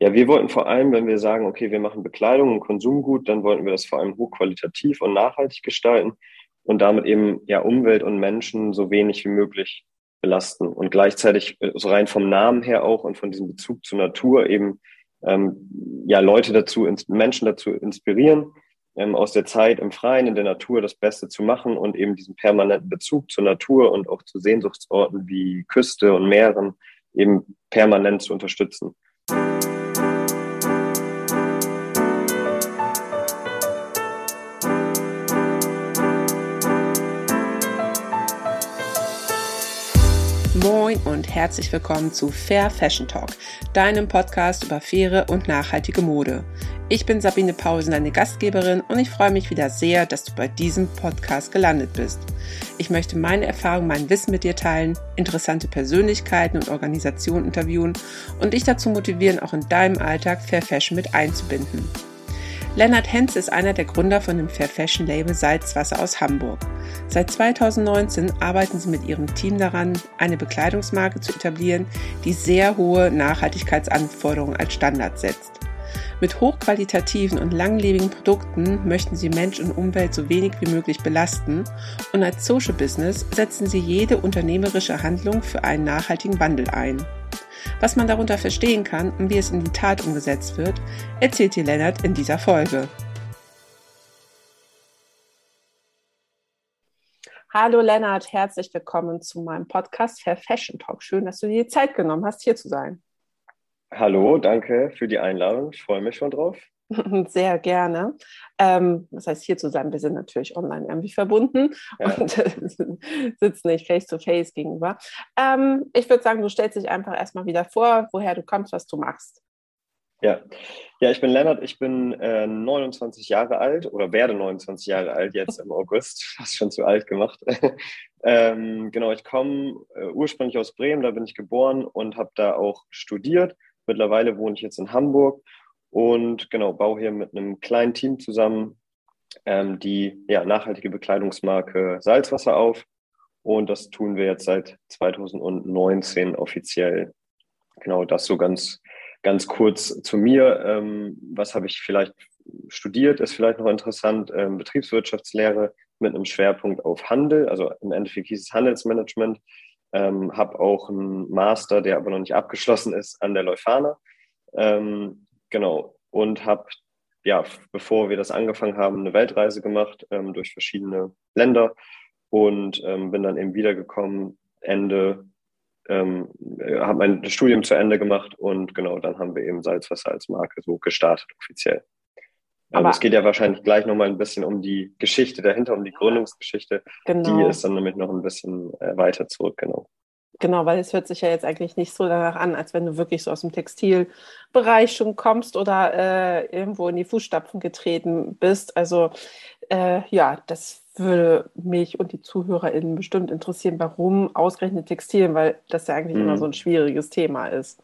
Ja, wir wollten vor allem, wenn wir sagen, okay, wir machen Bekleidung und Konsumgut, dann wollten wir das vor allem hochqualitativ und nachhaltig gestalten und damit eben ja Umwelt und Menschen so wenig wie möglich belasten und gleichzeitig äh, so rein vom Namen her auch und von diesem Bezug zur Natur eben ähm, ja Leute dazu, Menschen dazu inspirieren, ähm, aus der Zeit im Freien, in der Natur das Beste zu machen und eben diesen permanenten Bezug zur Natur und auch zu Sehnsuchtsorten wie Küste und Meeren eben permanent zu unterstützen. Herzlich willkommen zu Fair Fashion Talk, deinem Podcast über faire und nachhaltige Mode. Ich bin Sabine Pausen, deine Gastgeberin und ich freue mich wieder sehr, dass du bei diesem Podcast gelandet bist. Ich möchte meine Erfahrungen, mein Wissen mit dir teilen, interessante Persönlichkeiten und Organisationen interviewen und dich dazu motivieren, auch in deinem Alltag Fair Fashion mit einzubinden. Lennart Henz ist einer der Gründer von dem Fair Fashion Label Salzwasser aus Hamburg. Seit 2019 arbeiten sie mit ihrem Team daran, eine Bekleidungsmarke zu etablieren, die sehr hohe Nachhaltigkeitsanforderungen als Standard setzt. Mit hochqualitativen und langlebigen Produkten möchten sie Mensch und Umwelt so wenig wie möglich belasten und als Social Business setzen sie jede unternehmerische Handlung für einen nachhaltigen Wandel ein. Was man darunter verstehen kann und wie es in die Tat umgesetzt wird, erzählt dir Lennart in dieser Folge. Hallo Lennart, herzlich willkommen zu meinem Podcast Fair Fashion Talk. Schön, dass du dir die Zeit genommen hast, hier zu sein. Hallo, danke für die Einladung. Ich freue mich schon drauf. Sehr gerne. Ähm, das heißt, hier zu sein, wir sind natürlich online irgendwie verbunden ja. und sitzen nicht face to face gegenüber. Ähm, ich würde sagen, du stellst dich einfach erstmal wieder vor, woher du kommst, was du machst. Ja, ja ich bin Lennart, ich bin äh, 29 Jahre alt oder werde 29 Jahre alt jetzt im August, fast schon zu alt gemacht. ähm, genau, ich komme äh, ursprünglich aus Bremen, da bin ich geboren und habe da auch studiert. Mittlerweile wohne ich jetzt in Hamburg und genau, baue hier mit einem kleinen Team zusammen ähm, die ja, nachhaltige Bekleidungsmarke Salzwasser auf. Und das tun wir jetzt seit 2019 offiziell. Genau, das so ganz, ganz kurz zu mir. Ähm, was habe ich vielleicht studiert, ist vielleicht noch interessant. Ähm, Betriebswirtschaftslehre mit einem Schwerpunkt auf Handel. Also im Endeffekt hieß es Handelsmanagement. Ähm, habe auch einen Master, der aber noch nicht abgeschlossen ist, an der Leuphana. Ähm, Genau. Und habe, ja, bevor wir das angefangen haben, eine Weltreise gemacht ähm, durch verschiedene Länder und ähm, bin dann eben wiedergekommen, Ende, ähm, habe mein Studium zu Ende gemacht und genau, dann haben wir eben Salzwasser als Marke so gestartet offiziell. Ähm, Aber es geht ja wahrscheinlich gleich nochmal ein bisschen um die Geschichte dahinter, um die Gründungsgeschichte. Genau. Die ist dann nämlich noch ein bisschen äh, weiter zurück, genau. Genau, weil es hört sich ja jetzt eigentlich nicht so danach an, als wenn du wirklich so aus dem Textilbereich schon kommst oder äh, irgendwo in die Fußstapfen getreten bist. Also äh, ja, das würde mich und die ZuhörerInnen bestimmt interessieren, warum ausgerechnet Textilien, weil das ja eigentlich mhm. immer so ein schwieriges Thema ist.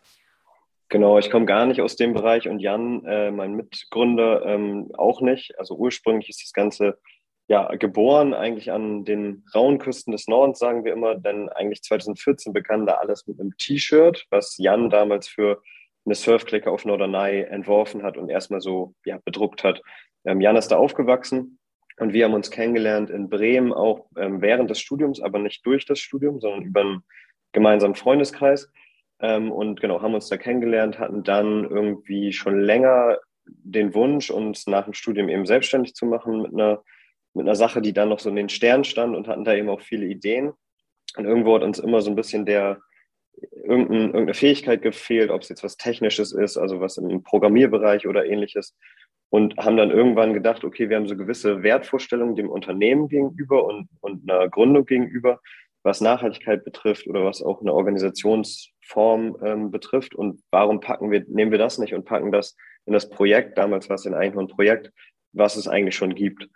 Genau, ich komme gar nicht aus dem Bereich und Jan, äh, mein Mitgründer, ähm, auch nicht. Also ursprünglich ist das Ganze ja, geboren eigentlich an den rauen Küsten des Nordens, sagen wir immer, denn eigentlich 2014 begann da alles mit einem T-Shirt, was Jan damals für eine Surfklicke auf Norderney entworfen hat und erstmal so ja, bedruckt hat. Ähm, Jan ist da aufgewachsen und wir haben uns kennengelernt in Bremen auch ähm, während des Studiums, aber nicht durch das Studium, sondern über einen gemeinsamen Freundeskreis. Ähm, und genau, haben uns da kennengelernt, hatten dann irgendwie schon länger den Wunsch, uns nach dem Studium eben selbstständig zu machen mit einer mit einer Sache, die dann noch so in den Sternen stand und hatten da eben auch viele Ideen. Und irgendwo hat uns immer so ein bisschen der, irgendein, irgendeine Fähigkeit gefehlt, ob es jetzt was Technisches ist, also was im Programmierbereich oder ähnliches. Und haben dann irgendwann gedacht, okay, wir haben so gewisse Wertvorstellungen dem Unternehmen gegenüber und, und einer Gründung gegenüber, was Nachhaltigkeit betrifft oder was auch eine Organisationsform ähm, betrifft. Und warum packen wir, nehmen wir das nicht und packen das in das Projekt, damals war es in Einhorn-Projekt, was es eigentlich schon gibt.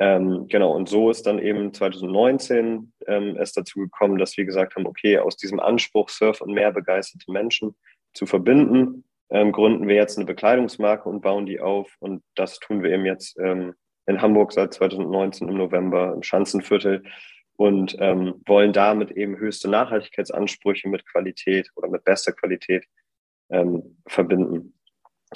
Ähm, genau, und so ist dann eben 2019 ähm, es dazu gekommen, dass wir gesagt haben, okay, aus diesem Anspruch, Surf und mehr begeisterte Menschen zu verbinden, ähm, gründen wir jetzt eine Bekleidungsmarke und bauen die auf. Und das tun wir eben jetzt ähm, in Hamburg seit 2019 im November im Schanzenviertel und ähm, wollen damit eben höchste Nachhaltigkeitsansprüche mit Qualität oder mit bester Qualität ähm, verbinden.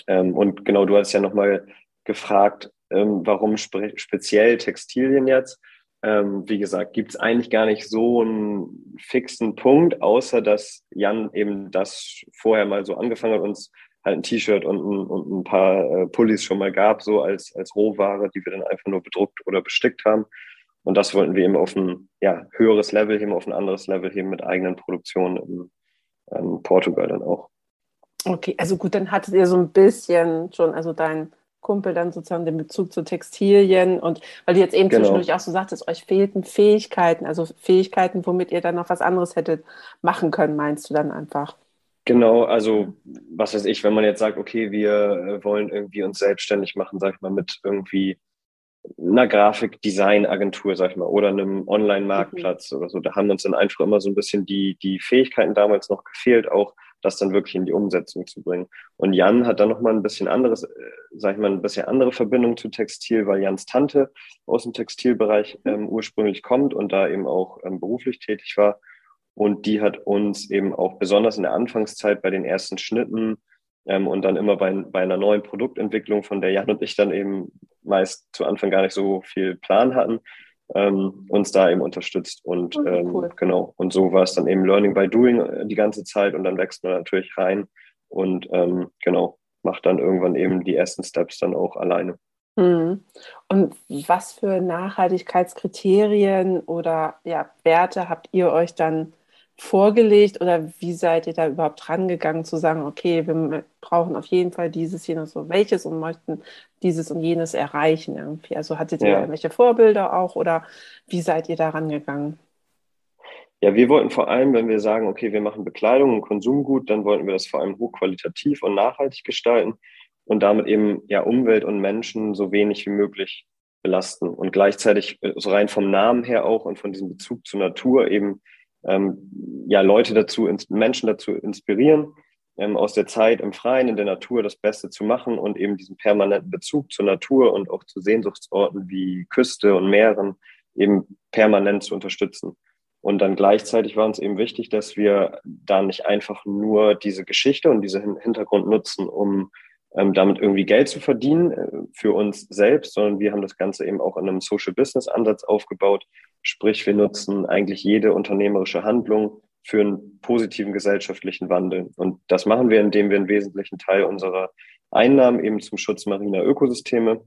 Ähm, und genau, du hast ja nochmal gefragt, ähm, warum spe speziell Textilien jetzt? Ähm, wie gesagt, gibt es eigentlich gar nicht so einen fixen Punkt, außer dass Jan eben das vorher mal so angefangen hat, uns halt ein T-Shirt und, ein, und ein paar äh, Pullis schon mal gab, so als, als Rohware, die wir dann einfach nur bedruckt oder bestickt haben. Und das wollten wir eben auf ein ja, höheres Level heben, auf ein anderes Level heben mit eigenen Produktionen in, in Portugal dann auch. Okay, also gut, dann hattet ihr so ein bisschen schon, also dein Kumpel dann sozusagen den Bezug zu Textilien und weil du jetzt eben genau. zwischendurch auch so sagtest, euch fehlten Fähigkeiten, also Fähigkeiten, womit ihr dann noch was anderes hättet machen können, meinst du dann einfach? Genau, also was weiß ich, wenn man jetzt sagt, okay, wir äh, wollen irgendwie uns selbstständig machen, sag ich mal, mit irgendwie einer Grafikdesignagentur, sag ich mal, oder einem Online-Marktplatz mhm. oder so, da haben uns dann einfach immer so ein bisschen die, die Fähigkeiten damals noch gefehlt, auch das dann wirklich in die Umsetzung zu bringen. Und Jan hat dann nochmal ein bisschen anderes, äh, sag ich mal, ein bisschen andere Verbindung zu Textil, weil Jans Tante aus dem Textilbereich ähm, ursprünglich kommt und da eben auch ähm, beruflich tätig war. Und die hat uns eben auch besonders in der Anfangszeit bei den ersten Schnitten ähm, und dann immer bei, bei einer neuen Produktentwicklung, von der Jan und ich dann eben meist zu Anfang gar nicht so viel Plan hatten, ähm, uns da eben unterstützt. Und oh, ähm, cool. genau, und so war es dann eben Learning by Doing äh, die ganze Zeit und dann wächst man natürlich rein und ähm, genau, macht dann irgendwann eben die ersten Steps dann auch alleine. Mhm. Und was für Nachhaltigkeitskriterien oder ja, Werte habt ihr euch dann vorgelegt oder wie seid ihr da überhaupt rangegangen zu sagen, okay, wir brauchen auf jeden Fall dieses, jenes und welches und möchten dieses und jenes erreichen irgendwie? Also hattet ihr ja. irgendwelche Vorbilder auch oder wie seid ihr da rangegangen? Ja, wir wollten vor allem, wenn wir sagen, okay, wir machen Bekleidung und Konsumgut, dann wollten wir das vor allem hochqualitativ und nachhaltig gestalten und damit eben ja Umwelt und Menschen so wenig wie möglich belasten und gleichzeitig äh, so rein vom Namen her auch und von diesem Bezug zur Natur eben ähm, ja, Leute dazu, Menschen dazu inspirieren, ähm, aus der Zeit im Freien, in der Natur das Beste zu machen und eben diesen permanenten Bezug zur Natur und auch zu Sehnsuchtsorten wie Küste und Meeren eben permanent zu unterstützen. Und dann gleichzeitig war uns eben wichtig, dass wir da nicht einfach nur diese Geschichte und diesen Hintergrund nutzen, um ähm, damit irgendwie Geld zu verdienen äh, für uns selbst, sondern wir haben das Ganze eben auch in einem Social Business Ansatz aufgebaut. Sprich, wir nutzen eigentlich jede unternehmerische Handlung für einen positiven gesellschaftlichen Wandel. Und das machen wir, indem wir einen wesentlichen Teil unserer Einnahmen eben zum Schutz mariner Ökosysteme,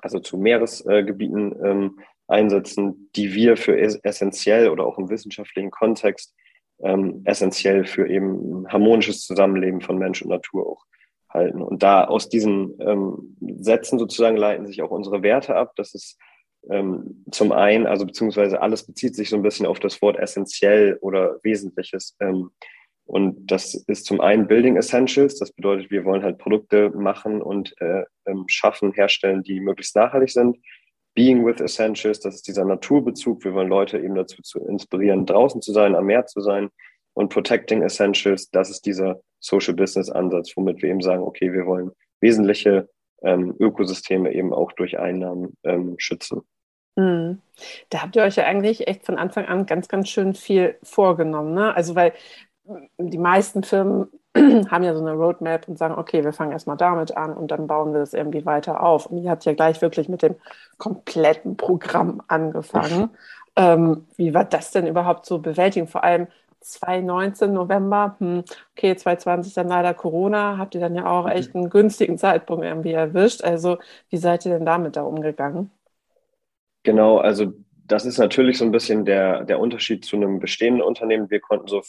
also zu Meeresgebieten ähm, einsetzen, die wir für essentiell oder auch im wissenschaftlichen Kontext ähm, essentiell für eben harmonisches Zusammenleben von Mensch und Natur auch halten. Und da aus diesen ähm, Sätzen sozusagen leiten sich auch unsere Werte ab. Das ist ähm, zum einen, also beziehungsweise alles bezieht sich so ein bisschen auf das Wort essentiell oder Wesentliches. Ähm, und das ist zum einen Building Essentials. Das bedeutet, wir wollen halt Produkte machen und äh, ähm, schaffen, herstellen, die möglichst nachhaltig sind. Being with Essentials, das ist dieser Naturbezug. Wir wollen Leute eben dazu zu inspirieren, draußen zu sein, am Meer zu sein. Und Protecting Essentials, das ist dieser Social Business Ansatz, womit wir eben sagen, okay, wir wollen wesentliche ähm, Ökosysteme eben auch durch Einnahmen ähm, schützen. Mhm. Da habt ihr euch ja eigentlich echt von Anfang an ganz, ganz schön viel vorgenommen. Ne? Also, weil die meisten Firmen haben ja so eine Roadmap und sagen, okay, wir fangen erstmal damit an und dann bauen wir das irgendwie weiter auf. Und ihr habt ja gleich wirklich mit dem kompletten Programm angefangen. ähm, wie war das denn überhaupt zu bewältigen? Vor allem, 2019 November, hm, okay, 2020 dann leider Corona, habt ihr dann ja auch mhm. echt einen günstigen Zeitpunkt irgendwie erwischt. Also wie seid ihr denn damit da umgegangen? Genau, also das ist natürlich so ein bisschen der, der Unterschied zu einem bestehenden Unternehmen. Wir konnten so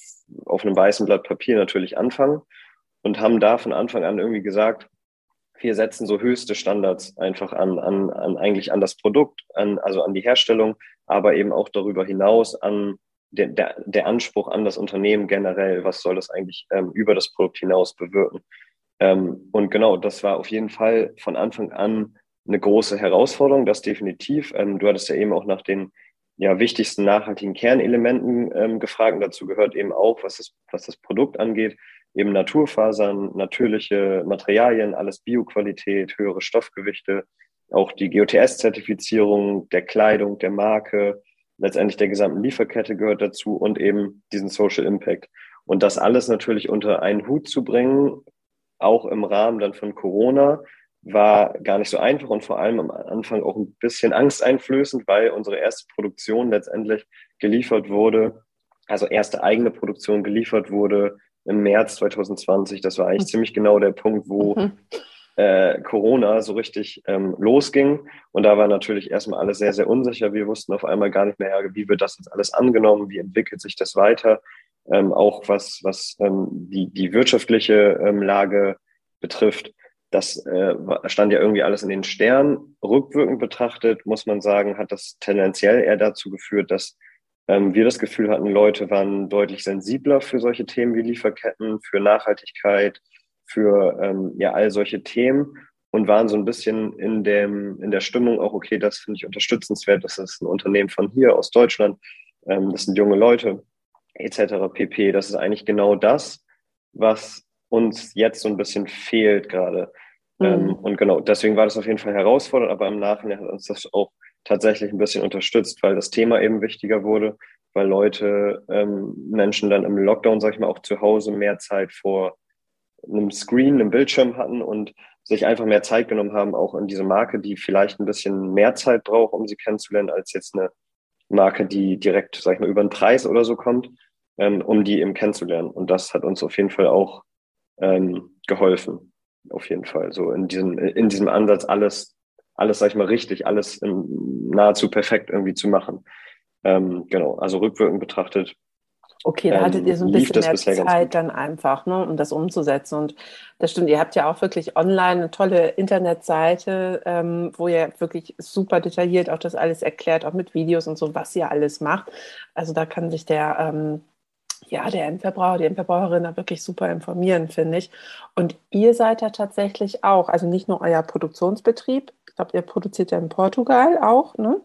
auf einem weißen Blatt Papier natürlich anfangen und haben da von Anfang an irgendwie gesagt, wir setzen so höchste Standards einfach an, an, an eigentlich an das Produkt, an, also an die Herstellung, aber eben auch darüber hinaus an der, der, der Anspruch an das Unternehmen generell, was soll das eigentlich ähm, über das Produkt hinaus bewirken. Ähm, und genau, das war auf jeden Fall von Anfang an eine große Herausforderung, das definitiv. Ähm, du hattest ja eben auch nach den ja, wichtigsten nachhaltigen Kernelementen ähm, gefragt. Und dazu gehört eben auch, was das, was das Produkt angeht, eben Naturfasern, natürliche Materialien, alles Bioqualität, höhere Stoffgewichte, auch die GOTS-Zertifizierung der Kleidung, der Marke, letztendlich der gesamten Lieferkette gehört dazu und eben diesen Social Impact. Und das alles natürlich unter einen Hut zu bringen, auch im Rahmen dann von Corona war gar nicht so einfach und vor allem am Anfang auch ein bisschen angsteinflößend, weil unsere erste Produktion letztendlich geliefert wurde, also erste eigene Produktion geliefert wurde im März 2020. Das war eigentlich mhm. ziemlich genau der Punkt, wo mhm. äh, Corona so richtig ähm, losging. Und da war natürlich erstmal alles sehr, sehr unsicher. Wir wussten auf einmal gar nicht mehr, wie wird das jetzt alles angenommen, wie entwickelt sich das weiter. Ähm, auch was, was ähm, die, die wirtschaftliche ähm, Lage betrifft. Das äh, stand ja irgendwie alles in den Sternen. Rückwirkend betrachtet, muss man sagen, hat das tendenziell eher dazu geführt, dass ähm, wir das Gefühl hatten, Leute waren deutlich sensibler für solche Themen wie Lieferketten, für Nachhaltigkeit, für ähm, ja all solche Themen und waren so ein bisschen in dem in der Stimmung auch okay, das finde ich unterstützenswert, das ist ein Unternehmen von hier aus Deutschland, ähm, das sind junge Leute etc. pp. Das ist eigentlich genau das, was uns jetzt so ein bisschen fehlt gerade. Mhm. Ähm, und genau, deswegen war das auf jeden Fall herausfordernd, aber im Nachhinein hat uns das auch tatsächlich ein bisschen unterstützt, weil das Thema eben wichtiger wurde, weil Leute, ähm, Menschen dann im Lockdown, sag ich mal, auch zu Hause mehr Zeit vor einem Screen, einem Bildschirm hatten und sich einfach mehr Zeit genommen haben, auch in diese Marke, die vielleicht ein bisschen mehr Zeit braucht, um sie kennenzulernen, als jetzt eine Marke, die direkt, sag ich mal, über den Preis oder so kommt, ähm, um die eben kennenzulernen. Und das hat uns auf jeden Fall auch ähm, geholfen. Auf jeden Fall. So in diesem, in diesem Ansatz alles, alles, sag ich mal, richtig, alles in, nahezu perfekt irgendwie zu machen. Ähm, genau, also rückwirkend betrachtet Okay, da hattet ihr so ein bisschen mehr Zeit dann einfach, ne, um das umzusetzen. Und das stimmt, ihr habt ja auch wirklich online eine tolle Internetseite, ähm, wo ihr wirklich super detailliert auch das alles erklärt, auch mit Videos und so, was ihr alles macht. Also da kann sich der, ähm, ja, der Endverbraucher, die Endverbraucherin da wirklich super informieren, finde ich. Und ihr seid ja tatsächlich auch, also nicht nur euer Produktionsbetrieb, ich glaube, ihr produziert ja in Portugal auch, ne?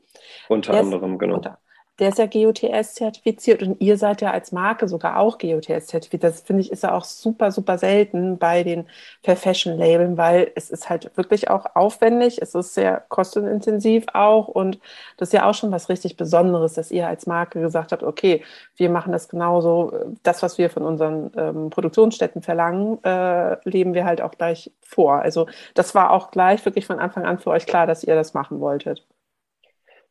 Unter Jetzt, anderem, genau. Unter, der ist ja GOTS zertifiziert und ihr seid ja als Marke sogar auch GOTS zertifiziert. Das finde ich ist ja auch super, super selten bei den Fair Fashion Labeln, weil es ist halt wirklich auch aufwendig, es ist sehr kostenintensiv auch und das ist ja auch schon was richtig Besonderes, dass ihr als Marke gesagt habt, okay, wir machen das genauso, das, was wir von unseren ähm, Produktionsstätten verlangen, äh, leben wir halt auch gleich vor. Also das war auch gleich wirklich von Anfang an für euch klar, dass ihr das machen wolltet.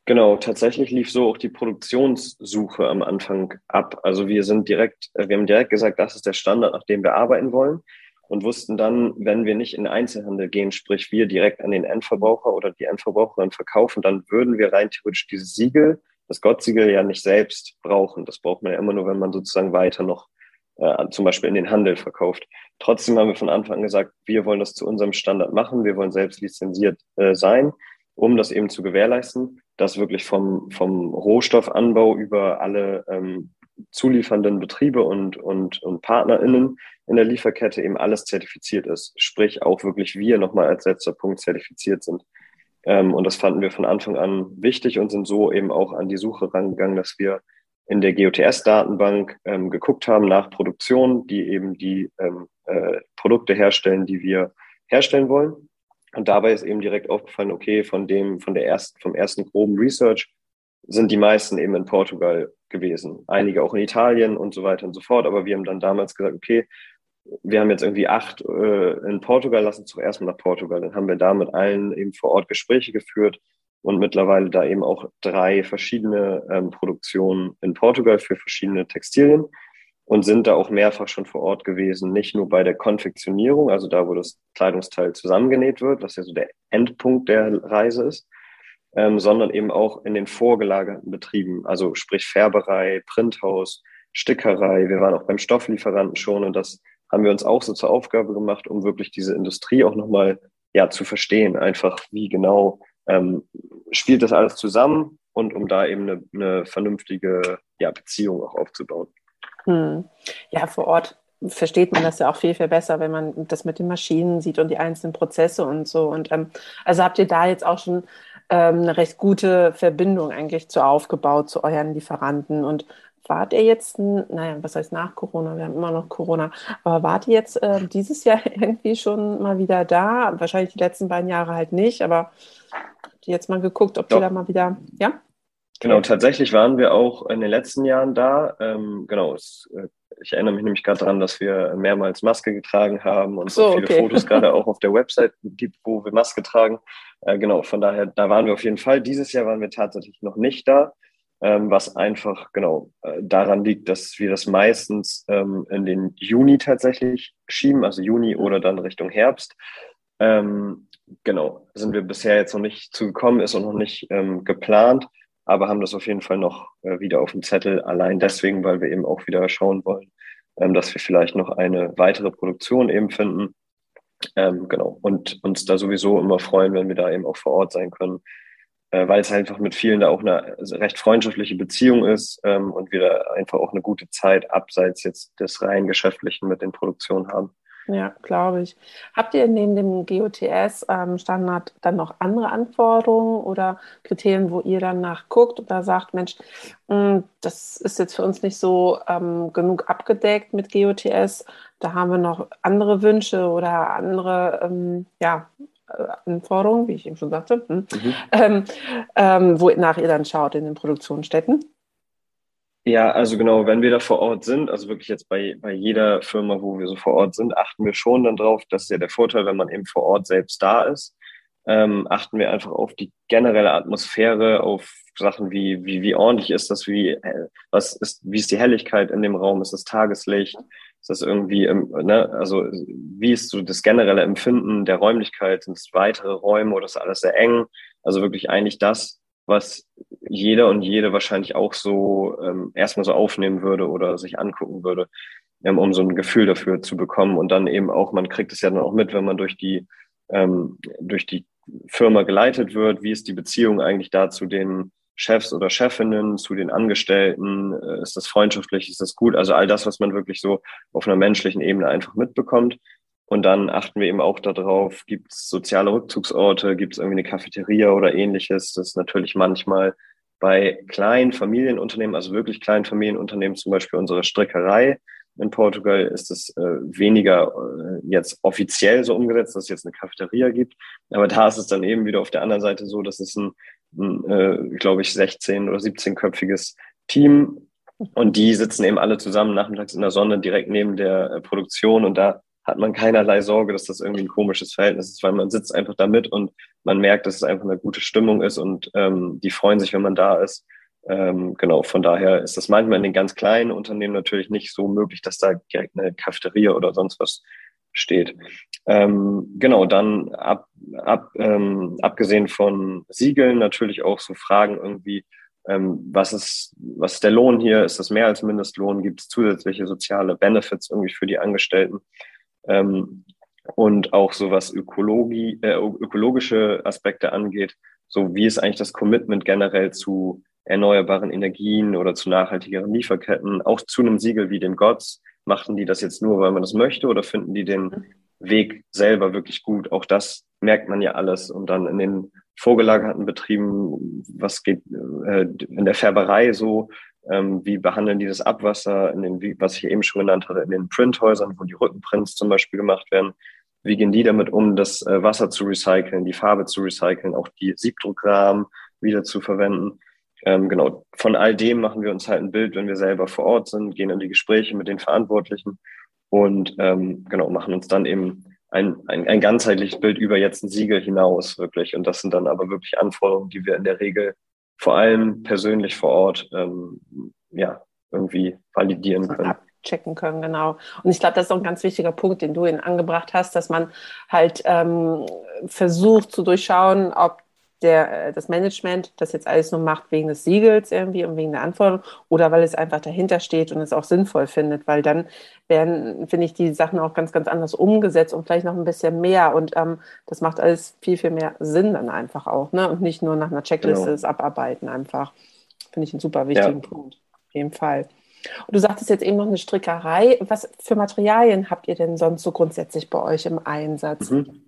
Genau, tatsächlich lief so auch die Produktionssuche am Anfang ab. Also wir sind direkt, äh, wir haben direkt gesagt, das ist der Standard, nach dem wir arbeiten wollen und wussten dann, wenn wir nicht in Einzelhandel gehen, sprich wir direkt an den Endverbraucher oder die Endverbraucherin verkaufen, dann würden wir rein theoretisch dieses Siegel, das Gott-Siegel ja nicht selbst brauchen. Das braucht man ja immer nur, wenn man sozusagen weiter noch äh, zum Beispiel in den Handel verkauft. Trotzdem haben wir von Anfang an gesagt, wir wollen das zu unserem Standard machen, wir wollen selbst lizenziert äh, sein, um das eben zu gewährleisten dass wirklich vom, vom Rohstoffanbau über alle ähm, zuliefernden Betriebe und, und, und PartnerInnen in der Lieferkette eben alles zertifiziert ist. Sprich, auch wirklich wir nochmal als letzter Punkt zertifiziert sind. Ähm, und das fanden wir von Anfang an wichtig und sind so eben auch an die Suche rangegangen, dass wir in der GOTS-Datenbank ähm, geguckt haben nach Produktionen, die eben die ähm, äh, Produkte herstellen, die wir herstellen wollen und dabei ist eben direkt aufgefallen, okay, von dem, von der ersten, vom ersten groben Research sind die meisten eben in Portugal gewesen. Einige auch in Italien und so weiter und so fort. Aber wir haben dann damals gesagt, okay, wir haben jetzt irgendwie acht äh, in Portugal, lass uns doch erstmal nach Portugal. Dann haben wir da mit allen eben vor Ort Gespräche geführt und mittlerweile da eben auch drei verschiedene ähm, Produktionen in Portugal für verschiedene Textilien und sind da auch mehrfach schon vor Ort gewesen, nicht nur bei der Konfektionierung, also da, wo das Kleidungsteil zusammengenäht wird, was ja so der Endpunkt der Reise ist, ähm, sondern eben auch in den vorgelagerten Betrieben, also sprich Färberei, Printhaus, Stickerei. Wir waren auch beim Stofflieferanten schon und das haben wir uns auch so zur Aufgabe gemacht, um wirklich diese Industrie auch nochmal ja, zu verstehen, einfach wie genau ähm, spielt das alles zusammen und um da eben eine, eine vernünftige ja, Beziehung auch aufzubauen. Hm. Ja, vor Ort versteht man das ja auch viel, viel besser, wenn man das mit den Maschinen sieht und die einzelnen Prozesse und so. Und ähm, also habt ihr da jetzt auch schon ähm, eine recht gute Verbindung eigentlich zu aufgebaut zu euren Lieferanten und wart ihr jetzt, naja, was heißt nach Corona? Wir haben immer noch Corona, aber wart ihr jetzt äh, dieses Jahr irgendwie schon mal wieder da? Wahrscheinlich die letzten beiden Jahre halt nicht, aber habt ihr jetzt mal geguckt, ob Doch. ihr da mal wieder, ja? Genau, tatsächlich waren wir auch in den letzten Jahren da. Ähm, genau, es, äh, ich erinnere mich nämlich gerade daran, dass wir mehrmals Maske getragen haben und so, viele okay. Fotos gerade auch auf der Website gibt, wo wir Maske tragen. Äh, genau, von daher, da waren wir auf jeden Fall. Dieses Jahr waren wir tatsächlich noch nicht da, ähm, was einfach genau äh, daran liegt, dass wir das meistens ähm, in den Juni tatsächlich schieben, also Juni oder dann Richtung Herbst. Ähm, genau, sind wir bisher jetzt noch nicht zugekommen, ist auch noch nicht ähm, geplant aber haben das auf jeden Fall noch äh, wieder auf dem Zettel, allein deswegen, weil wir eben auch wieder schauen wollen, ähm, dass wir vielleicht noch eine weitere Produktion eben finden. Ähm, genau. Und uns da sowieso immer freuen, wenn wir da eben auch vor Ort sein können, äh, weil es einfach mit vielen da auch eine recht freundschaftliche Beziehung ist ähm, und wir da einfach auch eine gute Zeit abseits jetzt des rein geschäftlichen mit den Produktionen haben. Ja, glaube ich. Habt ihr neben dem GOTS-Standard ähm, dann noch andere Anforderungen oder Kriterien, wo ihr dann nachguckt oder sagt, Mensch, mh, hm, das ist jetzt für uns nicht so ähm, genug abgedeckt mit GOTS, da haben wir noch andere Wünsche oder andere ähm, ja, äh, Anforderungen, wie ich eben schon sagte, hm, mhm. ähm, ähm, wonach ihr dann schaut in den Produktionsstätten? Ja, also genau, wenn wir da vor Ort sind, also wirklich jetzt bei, bei jeder Firma, wo wir so vor Ort sind, achten wir schon dann drauf, das ist ja der Vorteil, wenn man eben vor Ort selbst da ist, ähm, achten wir einfach auf die generelle Atmosphäre, auf Sachen wie, wie, wie ordentlich ist das, wie, äh, was ist, wie ist die Helligkeit in dem Raum, ist das Tageslicht, ist das irgendwie, ne, also wie ist so das generelle Empfinden der Räumlichkeit, sind es weitere Räume oder ist alles sehr eng? Also wirklich eigentlich das, was jeder und jede wahrscheinlich auch so ähm, erstmal so aufnehmen würde oder sich angucken würde, ähm, um so ein Gefühl dafür zu bekommen. Und dann eben auch, man kriegt es ja dann auch mit, wenn man durch die, ähm, durch die Firma geleitet wird, wie ist die Beziehung eigentlich da zu den Chefs oder Chefinnen, zu den Angestellten, äh, ist das freundschaftlich, ist das gut? Also all das, was man wirklich so auf einer menschlichen Ebene einfach mitbekommt. Und dann achten wir eben auch darauf, gibt es soziale Rückzugsorte, gibt es irgendwie eine Cafeteria oder ähnliches. Das ist natürlich manchmal bei kleinen Familienunternehmen, also wirklich kleinen Familienunternehmen, zum Beispiel unsere Strickerei in Portugal, ist es äh, weniger äh, jetzt offiziell so umgesetzt, dass es jetzt eine Cafeteria gibt. Aber da ist es dann eben wieder auf der anderen Seite so, dass es ein, ein äh, glaube ich, 16- oder 17-köpfiges Team und die sitzen eben alle zusammen nachmittags in der Sonne direkt neben der äh, Produktion und da hat man keinerlei Sorge, dass das irgendwie ein komisches Verhältnis ist, weil man sitzt einfach da mit und man merkt, dass es einfach eine gute Stimmung ist und ähm, die freuen sich, wenn man da ist. Ähm, genau, von daher ist das manchmal in den ganz kleinen Unternehmen natürlich nicht so möglich, dass da direkt eine Cafeteria oder sonst was steht. Ähm, genau, dann ab, ab, ähm, abgesehen von Siegeln natürlich auch so Fragen irgendwie, ähm, was ist, was ist der Lohn hier? Ist das mehr als Mindestlohn? Gibt es zusätzliche soziale Benefits irgendwie für die Angestellten? Ähm, und auch so was Ökologie, äh, ökologische Aspekte angeht, so wie ist eigentlich das Commitment generell zu erneuerbaren Energien oder zu nachhaltigeren Lieferketten, auch zu einem Siegel wie dem GOTS. Machten die das jetzt nur, weil man das möchte oder finden die den Weg selber wirklich gut? Auch das merkt man ja alles. Und dann in den vorgelagerten Betrieben, was geht äh, in der Färberei so, ähm, wie behandeln die das Abwasser, in den, wie, was ich eben schon genannt hatte, in den Printhäusern, wo die Rückenprints zum Beispiel gemacht werden. Wie gehen die damit um, das äh, Wasser zu recyceln, die Farbe zu recyceln, auch die Siebdruckrahmen wieder zu verwenden? Ähm, genau, von all dem machen wir uns halt ein Bild, wenn wir selber vor Ort sind, gehen in die Gespräche mit den Verantwortlichen und ähm, genau machen uns dann eben ein, ein, ein ganzheitliches Bild über jetzt ein Siegel hinaus wirklich. Und das sind dann aber wirklich Anforderungen, die wir in der Regel vor allem persönlich vor Ort ähm, ja, irgendwie validieren können. Abchecken können, genau. Und ich glaube, das ist auch ein ganz wichtiger Punkt, den du ihn angebracht hast, dass man halt ähm, versucht zu durchschauen, ob der, äh, das Management das jetzt alles nur macht wegen des Siegels irgendwie und wegen der Anforderung oder weil es einfach dahinter steht und es auch sinnvoll findet, weil dann werden, finde ich, die Sachen auch ganz, ganz anders umgesetzt und vielleicht noch ein bisschen mehr und ähm, das macht alles viel, viel mehr Sinn dann einfach auch, ne? Und nicht nur nach einer Checkliste genau. das Abarbeiten einfach. Finde ich einen super wichtigen ja. Punkt. Auf jeden Fall. Und du sagtest jetzt eben noch eine Strickerei. Was für Materialien habt ihr denn sonst so grundsätzlich bei euch im Einsatz? Mhm.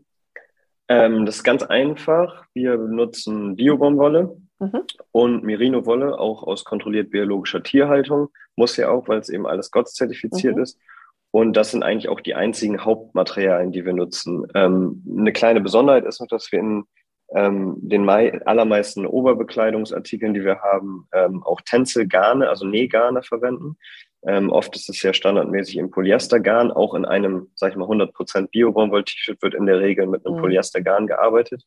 Ähm, das ist ganz einfach. Wir benutzen Biobaumwolle mhm. und Merino-Wolle, auch aus kontrolliert biologischer Tierhaltung. Muss ja auch, weil es eben alles GOTS zertifiziert mhm. ist. Und das sind eigentlich auch die einzigen Hauptmaterialien, die wir nutzen. Ähm, eine kleine Besonderheit ist noch, dass wir in ähm, den allermeisten Oberbekleidungsartikeln, die wir haben, ähm, auch Tänzelgarne, also Nähgarne verwenden. Ähm, oft ist es ja standardmäßig im Polyestergarn. Auch in einem, sag ich mal, 100% Bio-Baumwoll-T-Shirt wird in der Regel mit einem mhm. Polyestergarn gearbeitet.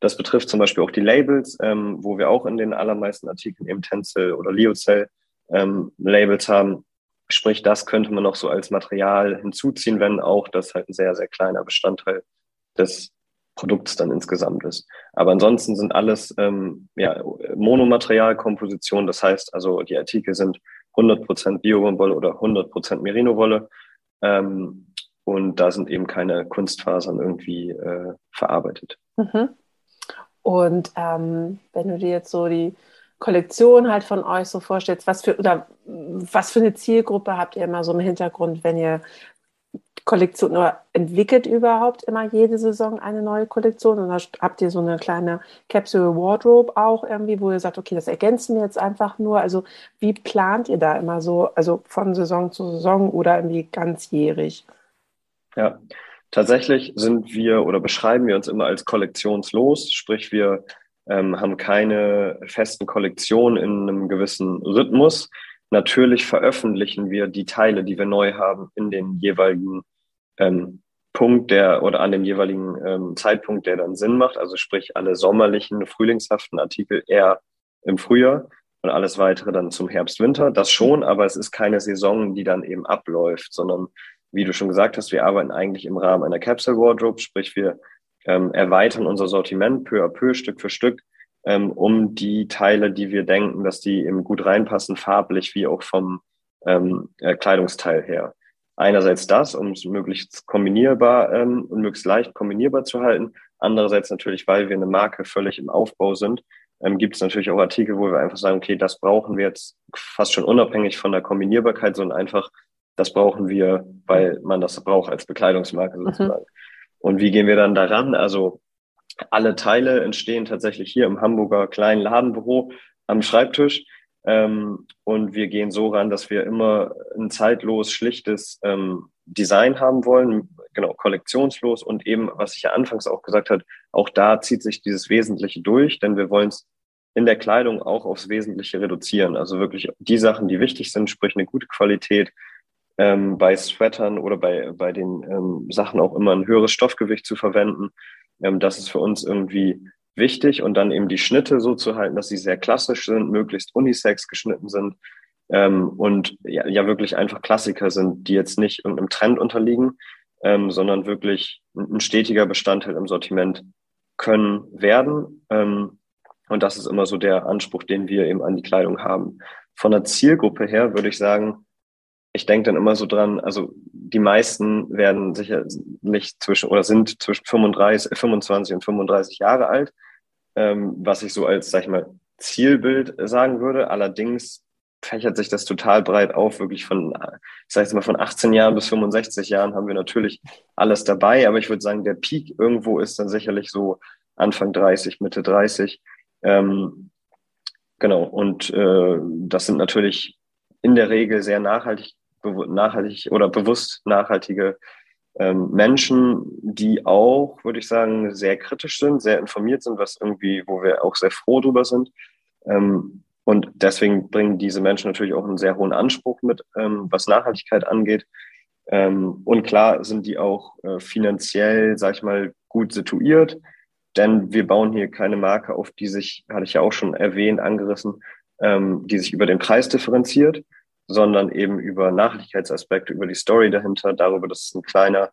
Das betrifft zum Beispiel auch die Labels, ähm, wo wir auch in den allermeisten Artikeln eben Tencel oder Liocell ähm, Labels haben. Sprich, das könnte man noch so als Material hinzuziehen, wenn auch das halt ein sehr, sehr kleiner Bestandteil des Produkts dann insgesamt ist. Aber ansonsten sind alles ähm, ja, Monomaterialkompositionen. Das heißt also, die Artikel sind 100% Bio-Wolle oder 100% Merino-Wolle. Ähm, und da sind eben keine Kunstfasern irgendwie äh, verarbeitet. Mhm. Und ähm, wenn du dir jetzt so die Kollektion halt von euch so vorstellst, was für oder was für eine Zielgruppe habt ihr immer so im Hintergrund, wenn ihr Kollektion oder entwickelt überhaupt immer jede Saison eine neue Kollektion oder habt ihr so eine kleine Capsule Wardrobe auch irgendwie, wo ihr sagt, okay, das ergänzen wir jetzt einfach nur. Also wie plant ihr da immer so, also von Saison zu Saison oder irgendwie ganzjährig? Ja, tatsächlich sind wir oder beschreiben wir uns immer als kollektionslos, sprich wir ähm, haben keine festen Kollektionen in einem gewissen Rhythmus. Natürlich veröffentlichen wir die Teile, die wir neu haben, in den jeweiligen ähm, Punkt, der oder an dem jeweiligen ähm, Zeitpunkt, der dann Sinn macht. Also sprich alle sommerlichen, frühlingshaften Artikel eher im Frühjahr und alles weitere dann zum Herbst, Winter. Das schon, aber es ist keine Saison, die dann eben abläuft, sondern wie du schon gesagt hast, wir arbeiten eigentlich im Rahmen einer Capsule Wardrobe, sprich wir ähm, erweitern unser Sortiment peu à peu, Stück für Stück, ähm, um die Teile, die wir denken, dass die eben gut reinpassen, farblich wie auch vom ähm, äh, Kleidungsteil her. Einerseits das, um es möglichst kombinierbar ähm, und möglichst leicht kombinierbar zu halten. Andererseits natürlich, weil wir eine Marke völlig im Aufbau sind, ähm, gibt es natürlich auch Artikel, wo wir einfach sagen, okay, das brauchen wir jetzt fast schon unabhängig von der Kombinierbarkeit, sondern einfach, das brauchen wir, weil man das braucht als Bekleidungsmarke mhm. sozusagen. Mhm. Und wie gehen wir dann daran? Also alle Teile entstehen tatsächlich hier im Hamburger kleinen Ladenbüro am Schreibtisch. Ähm, und wir gehen so ran, dass wir immer ein zeitlos, schlichtes ähm, Design haben wollen, genau, kollektionslos und eben, was ich ja anfangs auch gesagt habe, auch da zieht sich dieses Wesentliche durch, denn wir wollen es in der Kleidung auch aufs Wesentliche reduzieren. Also wirklich die Sachen, die wichtig sind, sprich eine gute Qualität, ähm, bei Sweatern oder bei, bei den ähm, Sachen auch immer ein höheres Stoffgewicht zu verwenden. Ähm, das ist für uns irgendwie wichtig und dann eben die Schnitte so zu halten, dass sie sehr klassisch sind, möglichst unisex geschnitten sind ähm, und ja, ja wirklich einfach Klassiker sind, die jetzt nicht irgendeinem Trend unterliegen, ähm, sondern wirklich ein stetiger Bestandteil im Sortiment können werden. Ähm, und das ist immer so der Anspruch, den wir eben an die Kleidung haben. Von der Zielgruppe her würde ich sagen, ich denke dann immer so dran, also die meisten werden sicherlich zwischen oder sind zwischen 35, 25 und 35 Jahre alt, ähm, was ich so als, sag ich mal, Zielbild sagen würde. Allerdings fächert sich das total breit auf, wirklich von, ich sage jetzt mal, von 18 Jahren bis 65 Jahren haben wir natürlich alles dabei, aber ich würde sagen, der Peak irgendwo ist dann sicherlich so Anfang 30, Mitte 30. Ähm, genau, und äh, das sind natürlich in der Regel sehr nachhaltig nachhaltig oder bewusst nachhaltige ähm, Menschen, die auch, würde ich sagen, sehr kritisch sind, sehr informiert sind, was irgendwie, wo wir auch sehr froh drüber sind. Ähm, und deswegen bringen diese Menschen natürlich auch einen sehr hohen Anspruch mit, ähm, was Nachhaltigkeit angeht. Ähm, und klar sind die auch äh, finanziell, sag ich mal, gut situiert, denn wir bauen hier keine Marke auf, die sich, hatte ich ja auch schon erwähnt, angerissen, ähm, die sich über den Preis differenziert, sondern eben über Nachhaltigkeitsaspekte, über die Story dahinter, darüber, dass es ein kleiner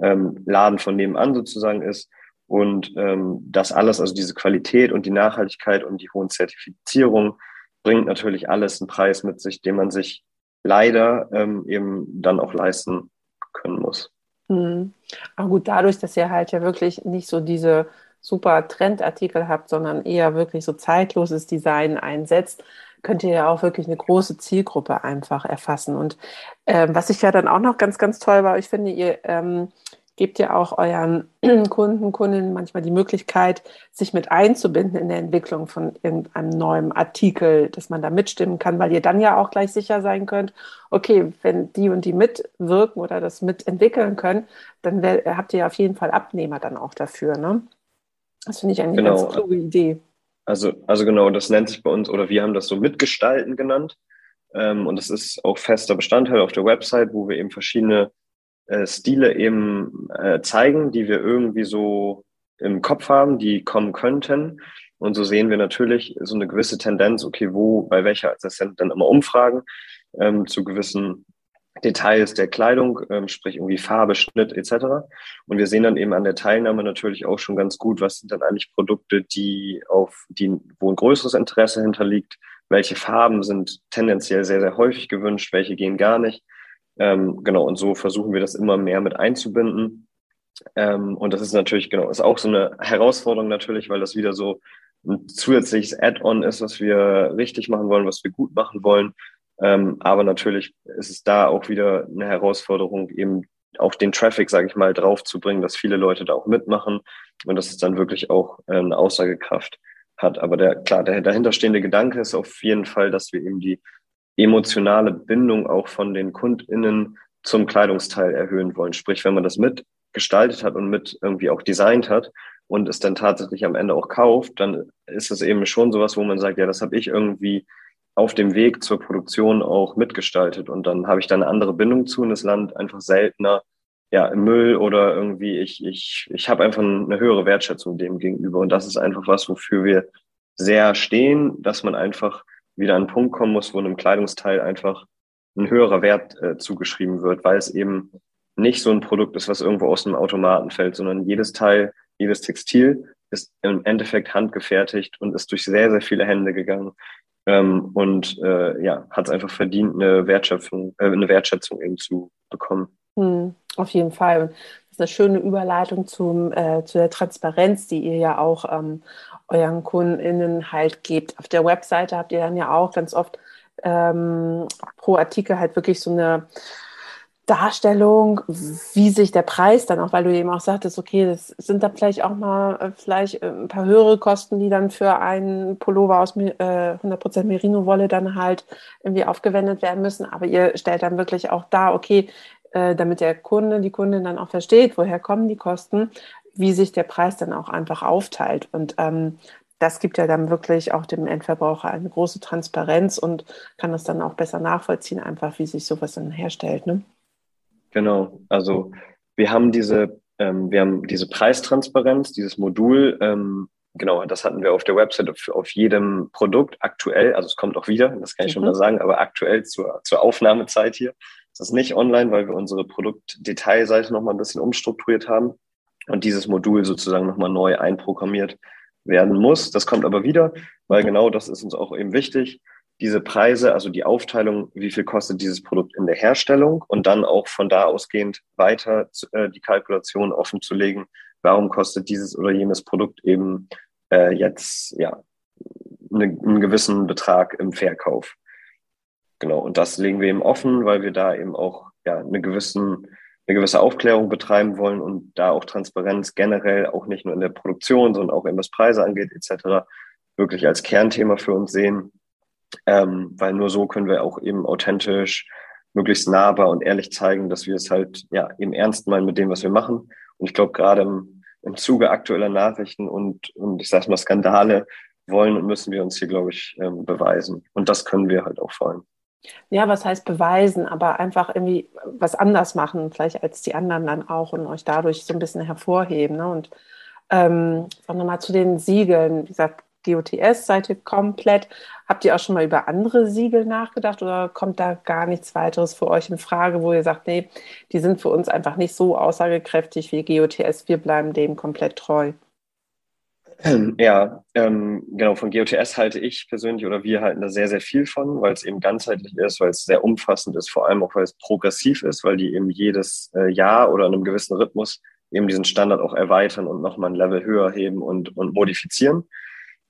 ähm, Laden von nebenan sozusagen ist. Und ähm, das alles, also diese Qualität und die Nachhaltigkeit und die hohen Zertifizierungen, bringt natürlich alles einen Preis mit sich, den man sich leider ähm, eben dann auch leisten können muss. Mhm. Aber gut, dadurch, dass ihr halt ja wirklich nicht so diese super Trendartikel habt, sondern eher wirklich so zeitloses Design einsetzt, könnt ihr ja auch wirklich eine große Zielgruppe einfach erfassen. Und ähm, was ich ja dann auch noch ganz, ganz toll war, ich finde, ihr ähm, gebt ja auch euren Kunden, Kundinnen manchmal die Möglichkeit, sich mit einzubinden in der Entwicklung von irgendeinem neuen Artikel, dass man da mitstimmen kann, weil ihr dann ja auch gleich sicher sein könnt, okay, wenn die und die mitwirken oder das mitentwickeln können, dann habt ihr ja auf jeden Fall Abnehmer dann auch dafür, ne? Das finde ich eine genau. ganz kluge Idee. Also, also genau, das nennt sich bei uns, oder wir haben das so Mitgestalten genannt. Ähm, und das ist auch fester Bestandteil auf der Website, wo wir eben verschiedene äh, Stile eben äh, zeigen, die wir irgendwie so im Kopf haben, die kommen könnten. Und so sehen wir natürlich so eine gewisse Tendenz, okay, wo, bei welcher, sind dann immer Umfragen ähm, zu gewissen Details der Kleidung, ähm, sprich irgendwie Farbe, Schnitt etc. Und wir sehen dann eben an der Teilnahme natürlich auch schon ganz gut, was sind dann eigentlich Produkte, die auf die, wo ein größeres Interesse hinterliegt, welche Farben sind tendenziell sehr, sehr häufig gewünscht, welche gehen gar nicht. Ähm, genau, und so versuchen wir das immer mehr mit einzubinden. Ähm, und das ist natürlich, genau, ist auch so eine Herausforderung natürlich, weil das wieder so ein zusätzliches Add-on ist, was wir richtig machen wollen, was wir gut machen wollen. Ähm, aber natürlich ist es da auch wieder eine Herausforderung, eben auch den Traffic, sage ich mal, draufzubringen, dass viele Leute da auch mitmachen und dass es dann wirklich auch äh, eine Aussagekraft hat. Aber der, klar, der dahinterstehende Gedanke ist auf jeden Fall, dass wir eben die emotionale Bindung auch von den KundInnen zum Kleidungsteil erhöhen wollen. Sprich, wenn man das mitgestaltet hat und mit irgendwie auch designt hat und es dann tatsächlich am Ende auch kauft, dann ist es eben schon sowas, wo man sagt, ja, das habe ich irgendwie auf dem Weg zur Produktion auch mitgestaltet und dann habe ich da eine andere Bindung zu und das Land einfach seltener ja, im Müll oder irgendwie ich, ich, ich habe einfach eine höhere Wertschätzung dem gegenüber. Und das ist einfach was, wofür wir sehr stehen, dass man einfach wieder an einen Punkt kommen muss, wo einem Kleidungsteil einfach ein höherer Wert äh, zugeschrieben wird, weil es eben nicht so ein Produkt ist, was irgendwo aus dem Automaten fällt, sondern jedes Teil, jedes Textil ist im Endeffekt handgefertigt und ist durch sehr, sehr viele Hände gegangen. Ähm, und äh, ja, hat es einfach verdient, eine Wertschöpfung, äh, eine Wertschätzung eben zu bekommen. Hm, auf jeden Fall. Das ist eine schöne Überleitung zum, äh, zu der Transparenz, die ihr ja auch ähm, euren KundInnen halt gebt. Auf der Webseite habt ihr dann ja auch ganz oft ähm, pro Artikel halt wirklich so eine Darstellung, wie sich der Preis dann auch, weil du eben auch sagtest, okay, das sind da vielleicht auch mal äh, vielleicht äh, ein paar höhere Kosten, die dann für einen Pullover aus äh, 100% Merino-Wolle dann halt irgendwie aufgewendet werden müssen. Aber ihr stellt dann wirklich auch da, okay, äh, damit der Kunde, die Kundin dann auch versteht, woher kommen die Kosten, wie sich der Preis dann auch einfach aufteilt. Und ähm, das gibt ja dann wirklich auch dem Endverbraucher eine große Transparenz und kann das dann auch besser nachvollziehen, einfach wie sich sowas dann herstellt. Ne? Genau, also wir haben diese, ähm, wir haben diese Preistransparenz, dieses Modul, ähm, genau, das hatten wir auf der Website auf, auf, jedem Produkt aktuell, also es kommt auch wieder, das kann ich mhm. schon mal sagen, aber aktuell zur, zur Aufnahmezeit hier das ist nicht online, weil wir unsere Produktdetailseite nochmal ein bisschen umstrukturiert haben und dieses Modul sozusagen nochmal neu einprogrammiert werden muss. Das kommt aber wieder, weil genau das ist uns auch eben wichtig. Diese Preise, also die Aufteilung, wie viel kostet dieses Produkt in der Herstellung und dann auch von da ausgehend weiter äh, die Kalkulation offen zu legen, warum kostet dieses oder jenes Produkt eben äh, jetzt ja eine, einen gewissen Betrag im Verkauf. Genau, und das legen wir eben offen, weil wir da eben auch ja, eine, gewissen, eine gewisse Aufklärung betreiben wollen und da auch Transparenz generell auch nicht nur in der Produktion, sondern auch eben was Preise angeht etc. wirklich als Kernthema für uns sehen, ähm, weil nur so können wir auch eben authentisch, möglichst nahbar und ehrlich zeigen, dass wir es halt ja eben ernst meinen mit dem, was wir machen. Und ich glaube, gerade im, im Zuge aktueller Nachrichten und, und ich sage mal Skandale wollen und müssen wir uns hier, glaube ich, ähm, beweisen. Und das können wir halt auch allem. Ja, was heißt beweisen, aber einfach irgendwie was anders machen, vielleicht als die anderen dann auch und euch dadurch so ein bisschen hervorheben. Ne? Und ähm, nochmal zu den Siegeln. Wie gesagt, Ihr komplett. Habt ihr auch schon mal über andere Siegel nachgedacht oder kommt da gar nichts weiteres für euch in Frage, wo ihr sagt, nee, die sind für uns einfach nicht so aussagekräftig wie GOTS, wir bleiben dem komplett treu? Ja, ähm, genau, von GOTS halte ich persönlich oder wir halten da sehr, sehr viel von, weil es eben ganzheitlich ist, weil es sehr umfassend ist, vor allem auch, weil es progressiv ist, weil die eben jedes äh, Jahr oder in einem gewissen Rhythmus eben diesen Standard auch erweitern und nochmal ein Level höher heben und, und modifizieren.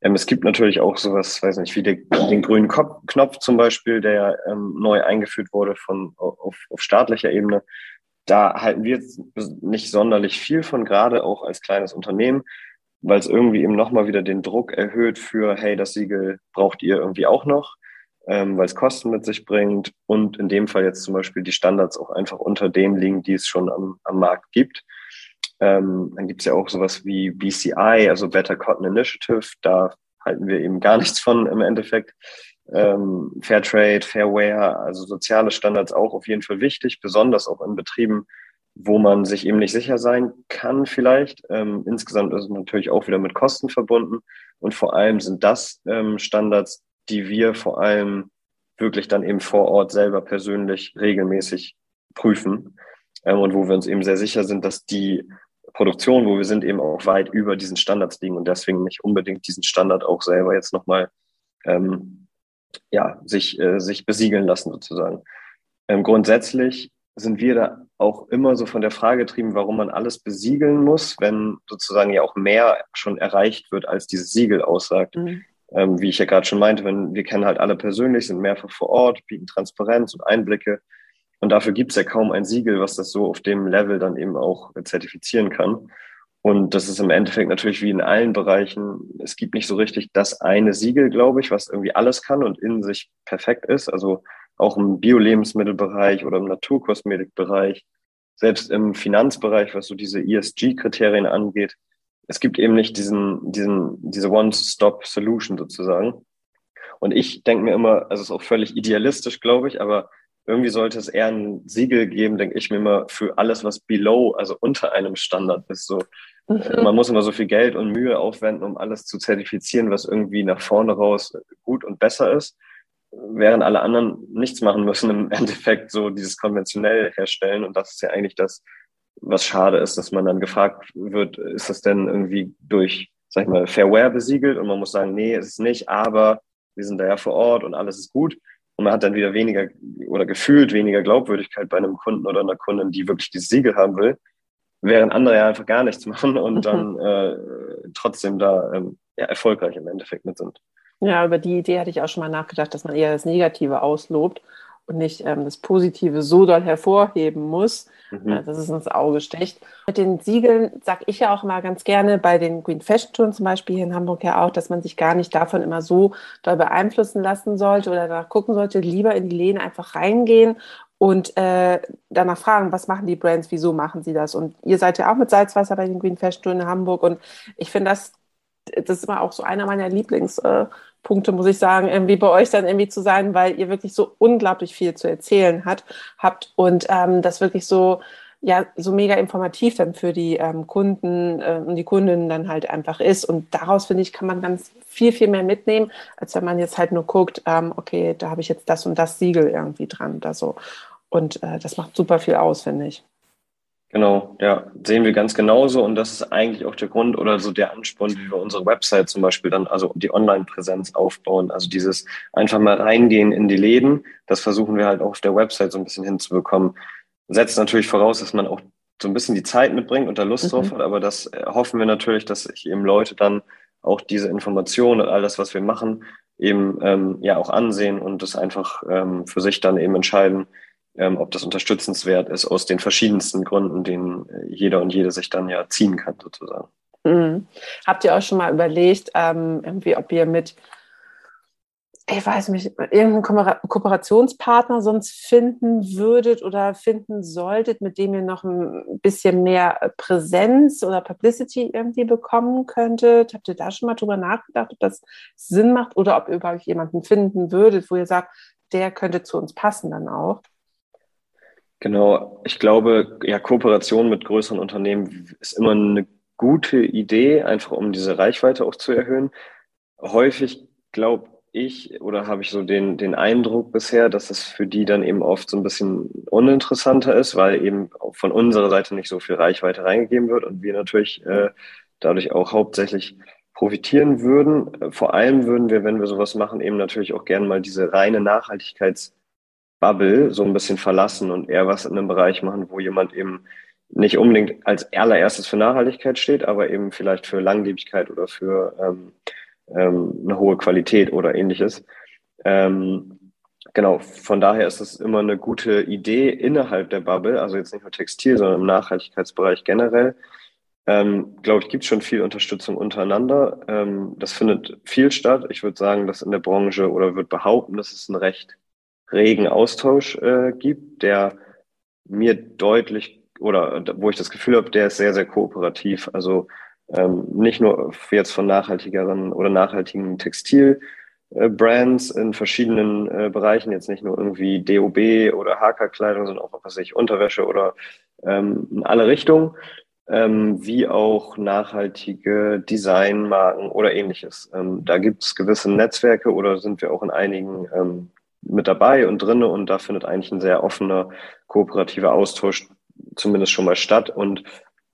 Ähm, es gibt natürlich auch sowas, weiß nicht, wie der, den grünen Kopf, Knopf zum Beispiel, der ähm, neu eingeführt wurde von, auf, auf staatlicher Ebene. Da halten wir nicht sonderlich viel von, gerade auch als kleines Unternehmen weil es irgendwie eben nochmal wieder den Druck erhöht für, hey, das Siegel braucht ihr irgendwie auch noch, ähm, weil es Kosten mit sich bringt und in dem Fall jetzt zum Beispiel die Standards auch einfach unter denen liegen, die es schon am, am Markt gibt. Ähm, dann gibt es ja auch sowas wie BCI, also Better Cotton Initiative. Da halten wir eben gar nichts von im Endeffekt. Ähm, Fairtrade, Fairware, also soziale Standards auch auf jeden Fall wichtig, besonders auch in Betrieben, wo man sich eben nicht sicher sein kann vielleicht. Ähm, insgesamt ist es natürlich auch wieder mit Kosten verbunden. Und vor allem sind das ähm, Standards, die wir vor allem wirklich dann eben vor Ort selber persönlich regelmäßig prüfen ähm, und wo wir uns eben sehr sicher sind, dass die Produktion, wo wir sind, eben auch weit über diesen Standards liegen und deswegen nicht unbedingt diesen Standard auch selber jetzt nochmal ähm, ja, sich, äh, sich besiegeln lassen sozusagen. Ähm, grundsätzlich sind wir da auch immer so von der Frage getrieben, warum man alles besiegeln muss, wenn sozusagen ja auch mehr schon erreicht wird, als dieses Siegel aussagt. Mhm. Ähm, wie ich ja gerade schon meinte, wenn wir kennen halt alle persönlich, sind mehrfach vor Ort, bieten Transparenz und Einblicke. Und dafür gibt es ja kaum ein Siegel, was das so auf dem Level dann eben auch zertifizieren kann. Und das ist im Endeffekt natürlich wie in allen Bereichen. Es gibt nicht so richtig das eine Siegel, glaube ich, was irgendwie alles kann und in sich perfekt ist. Also auch im Bio-Lebensmittelbereich oder im Naturkosmetikbereich, selbst im Finanzbereich, was so diese ESG-Kriterien angeht. Es gibt eben nicht diesen, diesen, diese One-Stop-Solution sozusagen. Und ich denke mir immer, also es ist auch völlig idealistisch, glaube ich, aber irgendwie sollte es eher ein Siegel geben, denke ich mir immer, für alles, was below, also unter einem Standard ist. So, mhm. Man muss immer so viel Geld und Mühe aufwenden, um alles zu zertifizieren, was irgendwie nach vorne raus gut und besser ist, während alle anderen nichts machen müssen, im Endeffekt so dieses konventionell herstellen. Und das ist ja eigentlich das, was schade ist, dass man dann gefragt wird, ist das denn irgendwie durch, sag ich mal, Fairware besiegelt? Und man muss sagen, nee, ist es nicht, aber wir sind da ja vor Ort und alles ist gut. Und man hat dann wieder weniger oder gefühlt weniger Glaubwürdigkeit bei einem Kunden oder einer Kundin, die wirklich dieses Siegel haben will, während andere ja einfach gar nichts machen und dann äh, trotzdem da ähm, ja, erfolgreich im Endeffekt mit sind. Ja, über die Idee hatte ich auch schon mal nachgedacht, dass man eher das Negative auslobt und nicht ähm, das Positive so doll hervorheben muss, mhm. äh, dass es ins Auge sticht. Mit den Siegeln sage ich ja auch immer ganz gerne bei den Green Fashion Touren zum Beispiel hier in Hamburg ja auch, dass man sich gar nicht davon immer so doll beeinflussen lassen sollte oder danach gucken sollte, lieber in die Läden einfach reingehen und äh, danach fragen, was machen die Brands, wieso machen sie das? Und ihr seid ja auch mit Salzwasser bei den Green Fashion Touren in Hamburg und ich finde das das ist immer auch so einer meiner Lieblingspunkte, muss ich sagen, irgendwie bei euch dann irgendwie zu sein, weil ihr wirklich so unglaublich viel zu erzählen hat, habt und ähm, das wirklich so ja so mega informativ dann für die ähm, Kunden äh, und die Kundinnen dann halt einfach ist. Und daraus, finde ich, kann man ganz viel, viel mehr mitnehmen, als wenn man jetzt halt nur guckt, ähm, okay, da habe ich jetzt das und das Siegel irgendwie dran oder so. Und äh, das macht super viel aus, finde ich. Genau, ja, sehen wir ganz genauso. Und das ist eigentlich auch der Grund oder so der Ansporn, wie wir unsere Website zum Beispiel dann, also die Online-Präsenz aufbauen. Also dieses einfach mal reingehen in die Läden, das versuchen wir halt auch auf der Website so ein bisschen hinzubekommen. Setzt natürlich voraus, dass man auch so ein bisschen die Zeit mitbringt und da Lust mhm. drauf hat, aber das äh, hoffen wir natürlich, dass sich eben Leute dann auch diese Informationen und all das, was wir machen, eben ähm, ja auch ansehen und das einfach ähm, für sich dann eben entscheiden, ähm, ob das unterstützenswert ist, aus den verschiedensten Gründen, denen äh, jeder und jede sich dann ja ziehen kann, sozusagen. Mhm. Habt ihr auch schon mal überlegt, ähm, irgendwie, ob ihr mit, ich weiß nicht, irgendeinen Ko Kooperationspartner sonst finden würdet oder finden solltet, mit dem ihr noch ein bisschen mehr Präsenz oder Publicity irgendwie bekommen könntet? Habt ihr da schon mal drüber nachgedacht, ob das Sinn macht oder ob ihr überhaupt jemanden finden würdet, wo ihr sagt, der könnte zu uns passen dann auch? Genau, ich glaube, ja, Kooperation mit größeren Unternehmen ist immer eine gute Idee, einfach um diese Reichweite auch zu erhöhen. Häufig glaube ich oder habe ich so den, den Eindruck bisher, dass es für die dann eben oft so ein bisschen uninteressanter ist, weil eben von unserer Seite nicht so viel Reichweite reingegeben wird und wir natürlich äh, dadurch auch hauptsächlich profitieren würden. Vor allem würden wir, wenn wir sowas machen, eben natürlich auch gerne mal diese reine Nachhaltigkeits- Bubble so ein bisschen verlassen und eher was in einem Bereich machen, wo jemand eben nicht unbedingt als allererstes für Nachhaltigkeit steht, aber eben vielleicht für Langlebigkeit oder für ähm, ähm, eine hohe Qualität oder ähnliches. Ähm, genau, von daher ist es immer eine gute Idee innerhalb der Bubble, also jetzt nicht nur Textil, sondern im Nachhaltigkeitsbereich generell. Ähm, glaube ich, gibt schon viel Unterstützung untereinander. Ähm, das findet viel statt. Ich würde sagen, dass in der Branche oder würde behaupten, dass es ein recht regen Austausch äh, gibt, der mir deutlich oder wo ich das Gefühl habe, der ist sehr, sehr kooperativ. Also ähm, nicht nur jetzt von nachhaltigeren oder nachhaltigen Textilbrands in verschiedenen äh, Bereichen, jetzt nicht nur irgendwie DOB oder HK-Kleidung, sondern auch, was weiß ich, Unterwäsche oder ähm, in alle Richtungen, ähm, wie auch nachhaltige Designmarken oder ähnliches. Ähm, da gibt es gewisse Netzwerke oder sind wir auch in einigen ähm, mit dabei und drinne und da findet eigentlich ein sehr offener, kooperativer Austausch zumindest schon mal statt und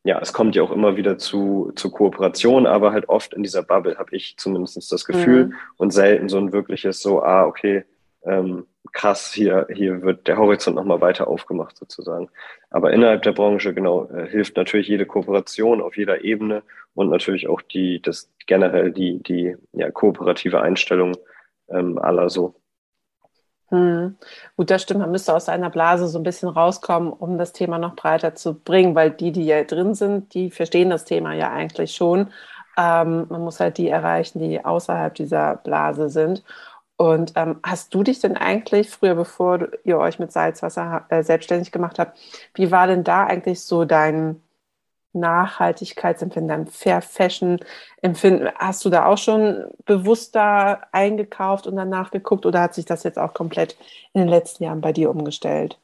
ja, es kommt ja auch immer wieder zu, zu Kooperation, aber halt oft in dieser Bubble habe ich zumindest das Gefühl mhm. und selten so ein wirkliches so, ah, okay, ähm, krass, hier, hier wird der Horizont nochmal weiter aufgemacht sozusagen. Aber innerhalb der Branche, genau, äh, hilft natürlich jede Kooperation auf jeder Ebene und natürlich auch die, das generell die, die ja, kooperative Einstellung ähm, aller so. Hm. Gut, das stimmt. Man müsste aus seiner Blase so ein bisschen rauskommen, um das Thema noch breiter zu bringen, weil die, die ja drin sind, die verstehen das Thema ja eigentlich schon. Ähm, man muss halt die erreichen, die außerhalb dieser Blase sind. Und ähm, hast du dich denn eigentlich früher, bevor ihr euch mit Salzwasser äh, selbstständig gemacht habt, wie war denn da eigentlich so dein Nachhaltigkeitsempfinden, dein Fair Fashion Empfinden? Hast du da auch schon bewusster eingekauft und danach geguckt oder hat sich das jetzt auch komplett in den letzten Jahren bei dir umgestellt?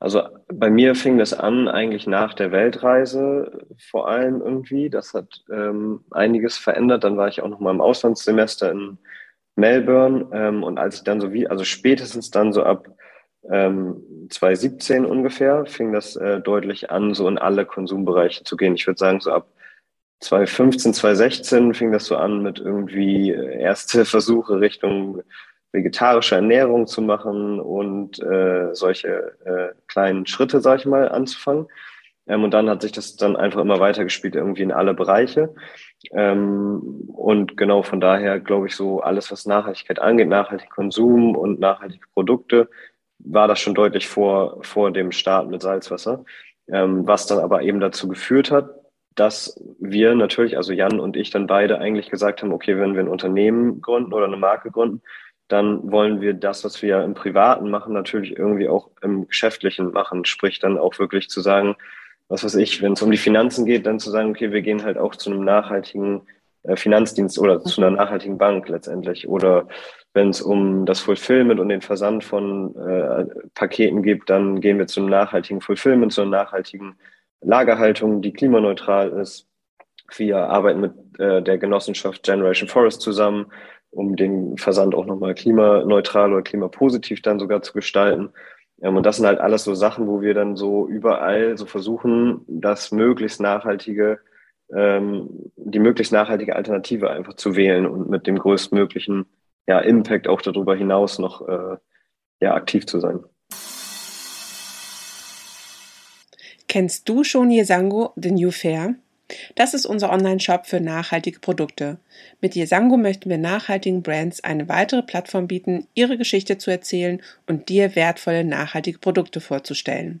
Also bei mir fing das an eigentlich nach der Weltreise vor allem irgendwie. Das hat ähm, einiges verändert. Dann war ich auch noch mal im Auslandssemester in Melbourne. Ähm, und als ich dann so wie, also spätestens dann so ab ähm, 2017 ungefähr, fing das äh, deutlich an, so in alle Konsumbereiche zu gehen. Ich würde sagen, so ab 2015, 2016 fing das so an mit irgendwie äh, erste Versuche Richtung vegetarische Ernährung zu machen und äh, solche äh, kleinen Schritte, sag ich mal, anzufangen. Ähm, und dann hat sich das dann einfach immer weitergespielt, irgendwie in alle Bereiche. Ähm, und genau von daher glaube ich so alles, was Nachhaltigkeit angeht, nachhaltigen Konsum und nachhaltige Produkte, war das schon deutlich vor, vor dem Start mit Salzwasser. Ähm, was dann aber eben dazu geführt hat, dass wir natürlich, also Jan und ich dann beide eigentlich gesagt haben, okay, wenn wir ein Unternehmen gründen oder eine Marke gründen, dann wollen wir das, was wir im Privaten machen, natürlich irgendwie auch im Geschäftlichen machen. Sprich dann auch wirklich zu sagen, was weiß ich, wenn es um die Finanzen geht, dann zu sagen, okay, wir gehen halt auch zu einem nachhaltigen Finanzdienst oder zu einer nachhaltigen Bank letztendlich. Oder wenn es um das Fulfillment und den Versand von äh, Paketen geht, dann gehen wir zu einem nachhaltigen Fulfillment, zu einer nachhaltigen Lagerhaltung, die klimaneutral ist. Wir arbeiten mit äh, der Genossenschaft Generation Forest zusammen, um den Versand auch nochmal klimaneutral oder klimapositiv dann sogar zu gestalten. Ähm, und das sind halt alles so Sachen, wo wir dann so überall so versuchen, das möglichst nachhaltige, ähm, die möglichst nachhaltige Alternative einfach zu wählen und mit dem größtmöglichen ja, Impact auch darüber hinaus noch äh, ja, aktiv zu sein. Kennst du schon Yesango, The New Fair? Das ist unser Online-Shop für nachhaltige Produkte. Mit Yesango möchten wir nachhaltigen Brands eine weitere Plattform bieten, ihre Geschichte zu erzählen und dir wertvolle nachhaltige Produkte vorzustellen.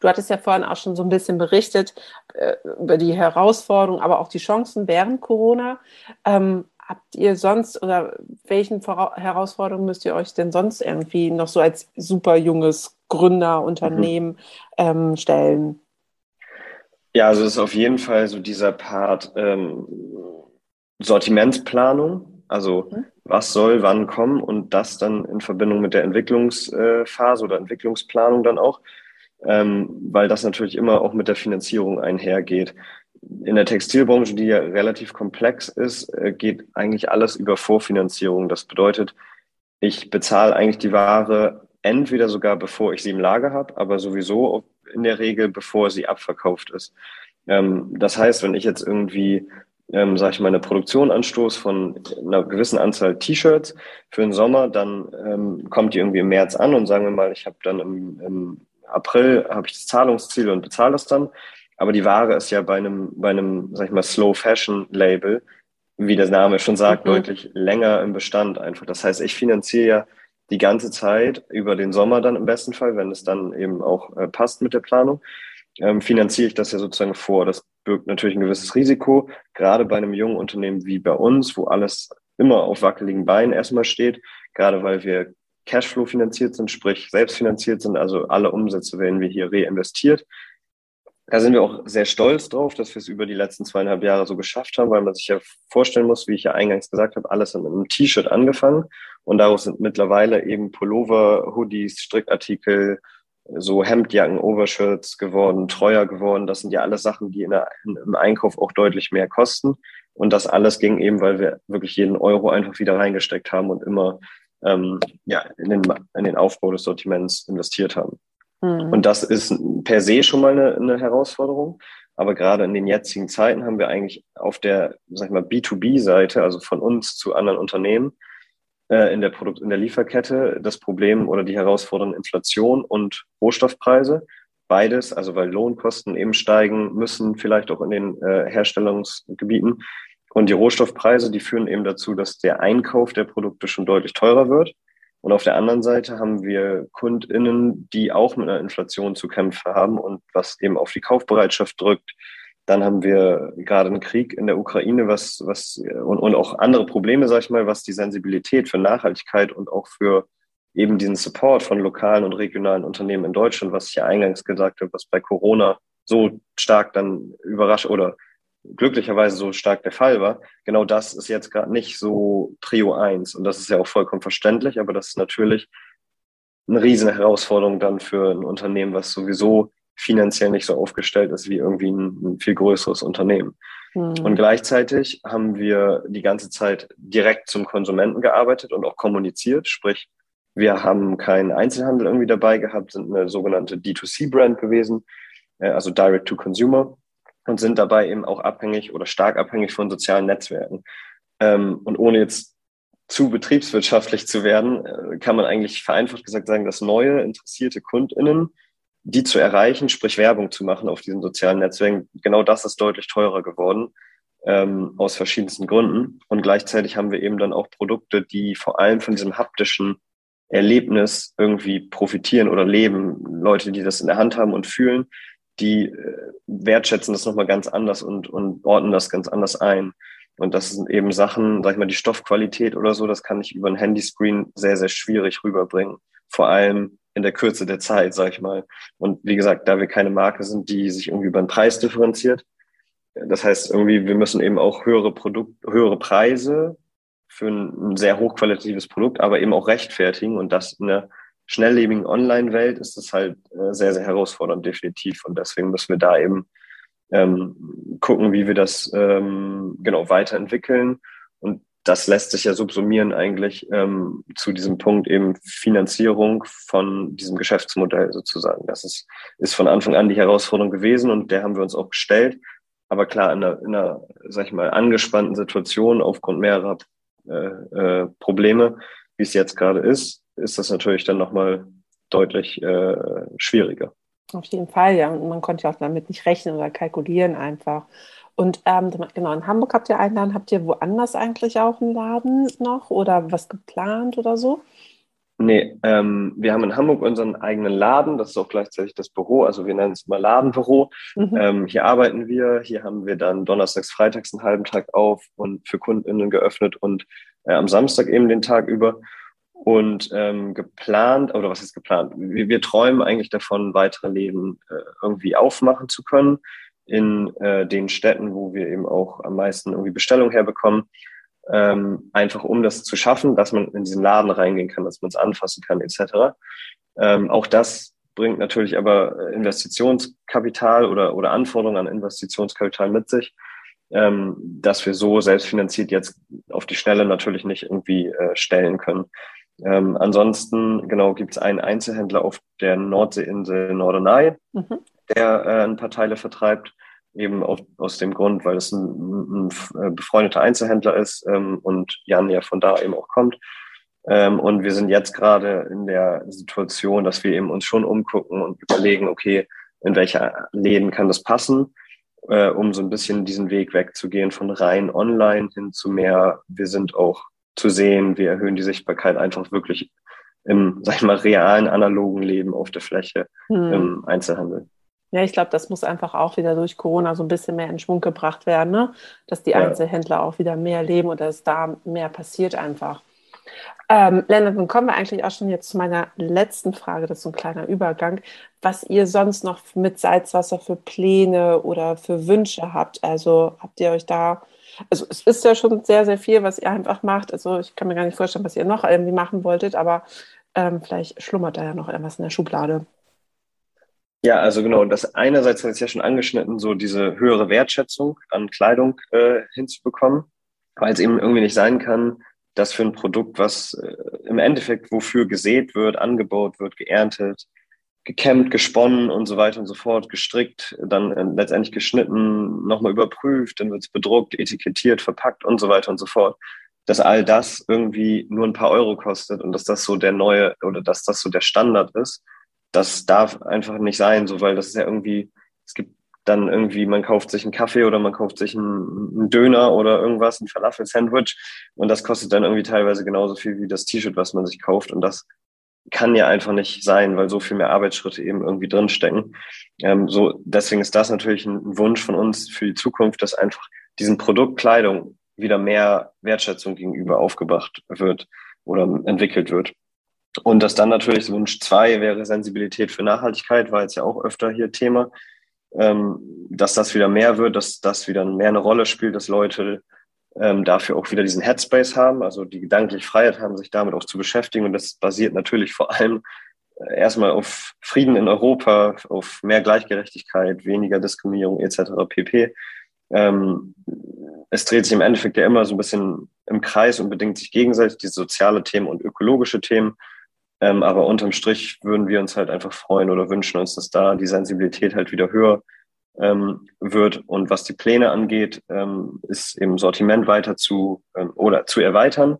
Du hattest ja vorhin auch schon so ein bisschen berichtet äh, über die Herausforderungen, aber auch die Chancen während Corona. Ähm, habt ihr sonst oder welchen Vora Herausforderungen müsst ihr euch denn sonst irgendwie noch so als super junges Gründerunternehmen mhm. ähm, stellen? Ja, also es ist auf jeden Fall so dieser Part ähm, Sortimentsplanung. Also mhm. was soll wann kommen und das dann in Verbindung mit der Entwicklungsphase oder Entwicklungsplanung dann auch, ähm, weil das natürlich immer auch mit der Finanzierung einhergeht in der Textilbranche, die ja relativ komplex ist, äh, geht eigentlich alles über Vorfinanzierung. Das bedeutet, ich bezahle eigentlich die Ware entweder sogar bevor ich sie im Lager habe, aber sowieso in der Regel bevor sie abverkauft ist. Ähm, das heißt, wenn ich jetzt irgendwie, ähm, sage ich mal, eine Produktion anstoße von einer gewissen Anzahl T-Shirts für den Sommer, dann ähm, kommt die irgendwie im März an und sagen wir mal, ich habe dann im, im April habe ich das Zahlungsziel und bezahle das dann. Aber die Ware ist ja bei einem, bei einem, sag ich mal, Slow Fashion Label, wie der Name schon sagt, mhm. deutlich länger im Bestand einfach. Das heißt, ich finanziere ja die ganze Zeit über den Sommer dann im besten Fall, wenn es dann eben auch äh, passt mit der Planung, ähm, finanziere ich das ja sozusagen vor. Das birgt natürlich ein gewisses Risiko, gerade bei einem jungen Unternehmen wie bei uns, wo alles immer auf wackeligen Beinen erstmal steht, gerade weil wir Cashflow finanziert sind, sprich selbstfinanziert sind, also alle Umsätze werden wir hier reinvestiert. Da sind wir auch sehr stolz drauf, dass wir es über die letzten zweieinhalb Jahre so geschafft haben, weil man sich ja vorstellen muss, wie ich ja eingangs gesagt habe, alles in einem T-Shirt angefangen und daraus sind mittlerweile eben Pullover, Hoodies, Strickartikel, so Hemdjacken, Overshirts geworden, treuer geworden. Das sind ja alles Sachen, die in der, im Einkauf auch deutlich mehr kosten. Und das alles ging eben, weil wir wirklich jeden Euro einfach wieder reingesteckt haben und immer ähm, ja, in, den, in den Aufbau des Sortiments investiert haben. Mhm. Und das ist per se schon mal eine, eine Herausforderung. Aber gerade in den jetzigen Zeiten haben wir eigentlich auf der, sag ich mal, B2B-Seite, also von uns zu anderen Unternehmen, äh, in der Produkt, in der Lieferkette das Problem oder die Herausforderung Inflation und Rohstoffpreise. Beides, also weil Lohnkosten eben steigen müssen, vielleicht auch in den äh, Herstellungsgebieten. Und die Rohstoffpreise, die führen eben dazu, dass der Einkauf der Produkte schon deutlich teurer wird. Und auf der anderen Seite haben wir KundInnen, die auch mit einer Inflation zu kämpfen haben und was eben auf die Kaufbereitschaft drückt. Dann haben wir gerade einen Krieg in der Ukraine, was, was, und, und auch andere Probleme, sag ich mal, was die Sensibilität für Nachhaltigkeit und auch für eben diesen Support von lokalen und regionalen Unternehmen in Deutschland, was ich ja eingangs gesagt habe, was bei Corona so stark dann überrascht oder glücklicherweise so stark der Fall war, genau das ist jetzt gerade nicht so Trio 1. Und das ist ja auch vollkommen verständlich, aber das ist natürlich eine riesen Herausforderung dann für ein Unternehmen, was sowieso finanziell nicht so aufgestellt ist wie irgendwie ein, ein viel größeres Unternehmen. Mhm. Und gleichzeitig haben wir die ganze Zeit direkt zum Konsumenten gearbeitet und auch kommuniziert. Sprich, wir haben keinen Einzelhandel irgendwie dabei gehabt, sind eine sogenannte D2C-Brand gewesen, äh, also Direct to Consumer und sind dabei eben auch abhängig oder stark abhängig von sozialen Netzwerken. Ähm, und ohne jetzt zu betriebswirtschaftlich zu werden, äh, kann man eigentlich vereinfacht gesagt sagen, dass neue interessierte KundInnen, die zu erreichen, sprich Werbung zu machen auf diesen sozialen Netzwerken, genau das ist deutlich teurer geworden, ähm, aus verschiedensten Gründen. Und gleichzeitig haben wir eben dann auch Produkte, die vor allem von diesem haptischen Erlebnis irgendwie profitieren oder leben. Leute, die das in der Hand haben und fühlen, die äh, wertschätzen das nochmal ganz anders und, und ordnen das ganz anders ein. Und das sind eben Sachen, sag ich mal, die Stoffqualität oder so, das kann ich über ein Handyscreen sehr, sehr schwierig rüberbringen. Vor allem in der Kürze der Zeit, sag ich mal. Und wie gesagt, da wir keine Marke sind, die sich irgendwie über den Preis differenziert, das heißt irgendwie, wir müssen eben auch höhere Produkt, höhere Preise für ein, sehr hochqualitatives Produkt, aber eben auch rechtfertigen und das in der schnelllebigen Online-Welt ist es halt äh, sehr, sehr herausfordernd, definitiv. Und deswegen müssen wir da eben ähm, gucken, wie wir das ähm, genau weiterentwickeln. Und das lässt sich ja subsumieren eigentlich ähm, zu diesem Punkt eben Finanzierung von diesem Geschäftsmodell sozusagen. Das ist, ist von Anfang an die Herausforderung gewesen und der haben wir uns auch gestellt. Aber klar, in einer, in einer sag ich mal, angespannten Situation aufgrund mehrerer äh, äh, Probleme, wie es jetzt gerade ist, ist das natürlich dann nochmal deutlich äh, schwieriger. Auf jeden Fall, ja. Und man konnte ja auch damit nicht rechnen oder kalkulieren einfach. Und ähm, genau, in Hamburg habt ihr einen Laden, habt ihr woanders eigentlich auch einen Laden noch oder was geplant oder so? Nee, ähm, wir haben in Hamburg unseren eigenen Laden, das ist auch gleichzeitig das Büro, also wir nennen es mal Ladenbüro. Mhm. Ähm, hier arbeiten wir, hier haben wir dann donnerstags, freitags einen halben Tag auf und für KundInnen geöffnet und äh, am Samstag eben den Tag über. Und ähm, geplant, oder was ist geplant? Wir, wir träumen eigentlich davon, weitere Läden äh, irgendwie aufmachen zu können in äh, den Städten, wo wir eben auch am meisten irgendwie Bestellung herbekommen. Ähm, einfach um das zu schaffen, dass man in diesen Laden reingehen kann, dass man es anfassen kann, etc. Ähm, auch das bringt natürlich aber Investitionskapital oder, oder Anforderungen an Investitionskapital mit sich, ähm, dass wir so selbstfinanziert jetzt auf die Schnelle natürlich nicht irgendwie äh, stellen können. Ähm, ansonsten, genau, gibt es einen Einzelhändler auf der Nordseeinsel Norderney, mhm. der äh, ein paar Teile vertreibt, eben auf, aus dem Grund, weil es ein, ein, ein äh, befreundeter Einzelhändler ist ähm, und Jan ja von da eben auch kommt. Ähm, und wir sind jetzt gerade in der Situation, dass wir eben uns schon umgucken und überlegen, okay, in welche Läden kann das passen, äh, um so ein bisschen diesen Weg wegzugehen von rein online hin zu mehr, wir sind auch zu sehen, wir erhöhen die Sichtbarkeit einfach wirklich im, sag ich mal, realen, analogen Leben auf der Fläche hm. im Einzelhandel. Ja, ich glaube, das muss einfach auch wieder durch Corona so ein bisschen mehr in Schwung gebracht werden, ne? dass die ja. Einzelhändler auch wieder mehr leben oder dass da mehr passiert einfach. Ähm, Lennart, dann kommen wir eigentlich auch schon jetzt zu meiner letzten Frage, das ist so ein kleiner Übergang, was ihr sonst noch mit Salzwasser für Pläne oder für Wünsche habt. Also habt ihr euch da, also es ist ja schon sehr, sehr viel, was ihr einfach macht. Also ich kann mir gar nicht vorstellen, was ihr noch irgendwie machen wolltet, aber ähm, vielleicht schlummert da ja noch irgendwas in der Schublade. Ja, also genau, das einerseits hat es ja schon angeschnitten, so diese höhere Wertschätzung an Kleidung äh, hinzubekommen, weil es eben irgendwie nicht sein kann, dass für ein Produkt, was äh, im Endeffekt wofür gesät wird, angebaut wird, geerntet, gekämmt, gesponnen und so weiter und so fort, gestrickt, dann äh, letztendlich geschnitten, nochmal überprüft, dann wird es bedruckt, etikettiert, verpackt und so weiter und so fort, dass all das irgendwie nur ein paar Euro kostet und dass das so der neue oder dass das so der Standard ist. Das darf einfach nicht sein, so weil das ist ja irgendwie, es gibt dann irgendwie, man kauft sich einen Kaffee oder man kauft sich einen, einen Döner oder irgendwas, ein Falafel-Sandwich und das kostet dann irgendwie teilweise genauso viel wie das T-Shirt, was man sich kauft und das kann ja einfach nicht sein, weil so viel mehr Arbeitsschritte eben irgendwie drinstecken. Ähm, so, deswegen ist das natürlich ein Wunsch von uns für die Zukunft, dass einfach diesem Produkt Kleidung wieder mehr Wertschätzung gegenüber aufgebracht wird oder entwickelt wird. Und dass dann natürlich Wunsch zwei wäre Sensibilität für Nachhaltigkeit, war jetzt ja auch öfter hier Thema ähm, dass das wieder mehr wird, dass das wieder mehr eine Rolle spielt, dass Leute ähm, dafür auch wieder diesen Headspace haben, also die gedanklich Freiheit haben, sich damit auch zu beschäftigen. Und das basiert natürlich vor allem äh, erstmal auf Frieden in Europa, auf mehr Gleichgerechtigkeit, weniger Diskriminierung etc. pp. Ähm, es dreht sich im Endeffekt ja immer so ein bisschen im Kreis und bedingt sich gegenseitig, diese soziale Themen und ökologische Themen. Ähm, aber unterm Strich würden wir uns halt einfach freuen oder wünschen uns, dass da die Sensibilität halt wieder höher ähm, wird. Und was die Pläne angeht, ähm, ist eben Sortiment weiter zu ähm, oder zu erweitern,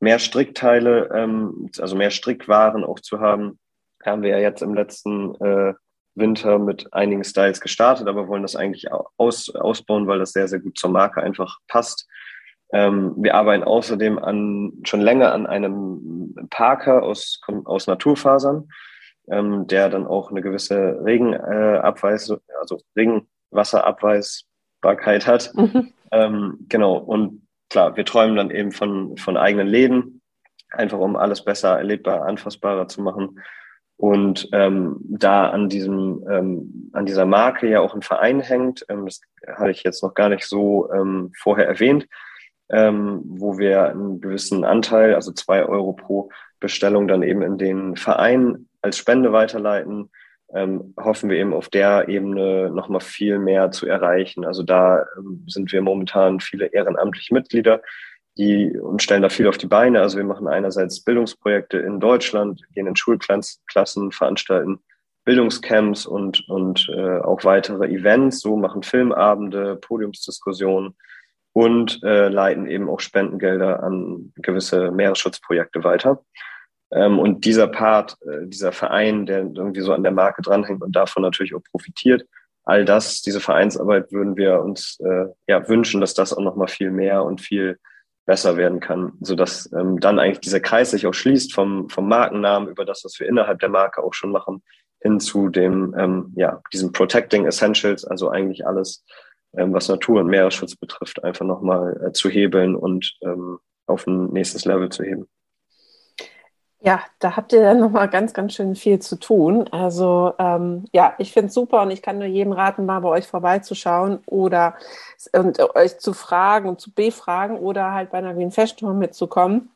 mehr Strickteile, ähm, also mehr Strickwaren auch zu haben. Haben wir ja jetzt im letzten äh, Winter mit einigen Styles gestartet, aber wollen das eigentlich aus, ausbauen, weil das sehr, sehr gut zur Marke einfach passt. Ähm, wir arbeiten außerdem an, schon länger an einem Parker aus, aus Naturfasern, ähm, der dann auch eine gewisse Regenabweis, äh, also Regenwasserabweisbarkeit hat. Mhm. Ähm, genau. Und klar, wir träumen dann eben von, von eigenen Läden, einfach um alles besser erlebbar, anfassbarer zu machen. Und ähm, da an diesem, ähm, an dieser Marke ja auch ein Verein hängt, ähm, das hatte ich jetzt noch gar nicht so ähm, vorher erwähnt, ähm, wo wir einen gewissen Anteil, also zwei Euro pro Bestellung, dann eben in den Verein als Spende weiterleiten. Ähm, hoffen wir eben auf der Ebene nochmal viel mehr zu erreichen. Also da ähm, sind wir momentan viele ehrenamtliche Mitglieder, die und stellen da viel auf die Beine. Also wir machen einerseits Bildungsprojekte in Deutschland, gehen in Schulklassen, veranstalten Bildungscamps und, und äh, auch weitere Events, so machen Filmabende, Podiumsdiskussionen und äh, leiten eben auch Spendengelder an gewisse Meeresschutzprojekte weiter. Ähm, und dieser Part, äh, dieser Verein, der irgendwie so an der Marke dranhängt und davon natürlich auch profitiert, all das, diese Vereinsarbeit würden wir uns äh, ja wünschen, dass das auch noch mal viel mehr und viel besser werden kann, so dass ähm, dann eigentlich dieser Kreis sich auch schließt vom vom Markennamen über das, was wir innerhalb der Marke auch schon machen, hin zu dem ähm, ja diesem Protecting Essentials, also eigentlich alles ähm, was Natur- und Meeresschutz betrifft, einfach nochmal äh, zu hebeln und ähm, auf ein nächstes Level zu heben. Ja, da habt ihr dann nochmal ganz, ganz schön viel zu tun. Also ähm, ja, ich finde es super und ich kann nur jedem raten, mal bei euch vorbeizuschauen oder und, euch zu fragen und zu befragen oder halt bei einer Wien Fashion mitzukommen.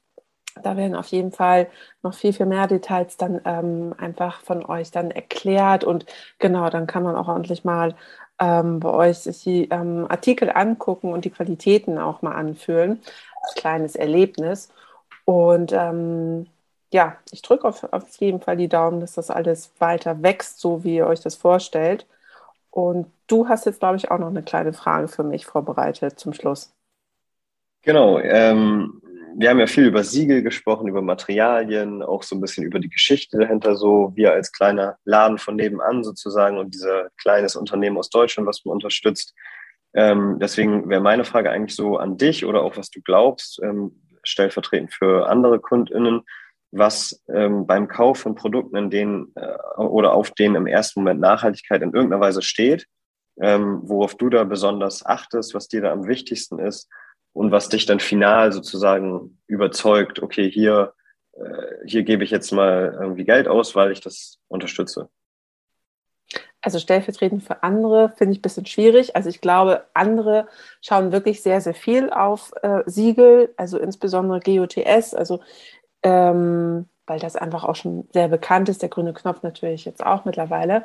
Da werden auf jeden Fall noch viel, viel mehr Details dann ähm, einfach von euch dann erklärt und genau, dann kann man auch ordentlich mal ähm, bei euch die ähm, Artikel angucken und die Qualitäten auch mal anfühlen. Als kleines Erlebnis. Und ähm, ja, ich drücke auf, auf jeden Fall die Daumen, dass das alles weiter wächst, so wie ihr euch das vorstellt. Und du hast jetzt, glaube ich, auch noch eine kleine Frage für mich vorbereitet zum Schluss. Genau. Ähm, wir haben ja viel über Siegel gesprochen, über Materialien, auch so ein bisschen über die Geschichte dahinter, so wir als kleiner Laden von nebenan sozusagen und dieser kleines Unternehmen aus Deutschland, was man unterstützt. Ähm, deswegen wäre meine Frage eigentlich so an dich oder auch was du glaubst, ähm, stellvertretend für andere KundInnen, was ähm, beim Kauf von Produkten, in denen äh, oder auf denen im ersten Moment Nachhaltigkeit in irgendeiner Weise steht, ähm, worauf du da besonders achtest, was dir da am wichtigsten ist und was dich dann final sozusagen überzeugt, okay, hier, äh, hier gebe ich jetzt mal irgendwie Geld aus, weil ich das unterstütze. Also stellvertretend für andere finde ich ein bisschen schwierig. Also ich glaube, andere schauen wirklich sehr, sehr viel auf äh, Siegel, also insbesondere GOTS, also ähm, weil das einfach auch schon sehr bekannt ist, der grüne Knopf natürlich jetzt auch mittlerweile.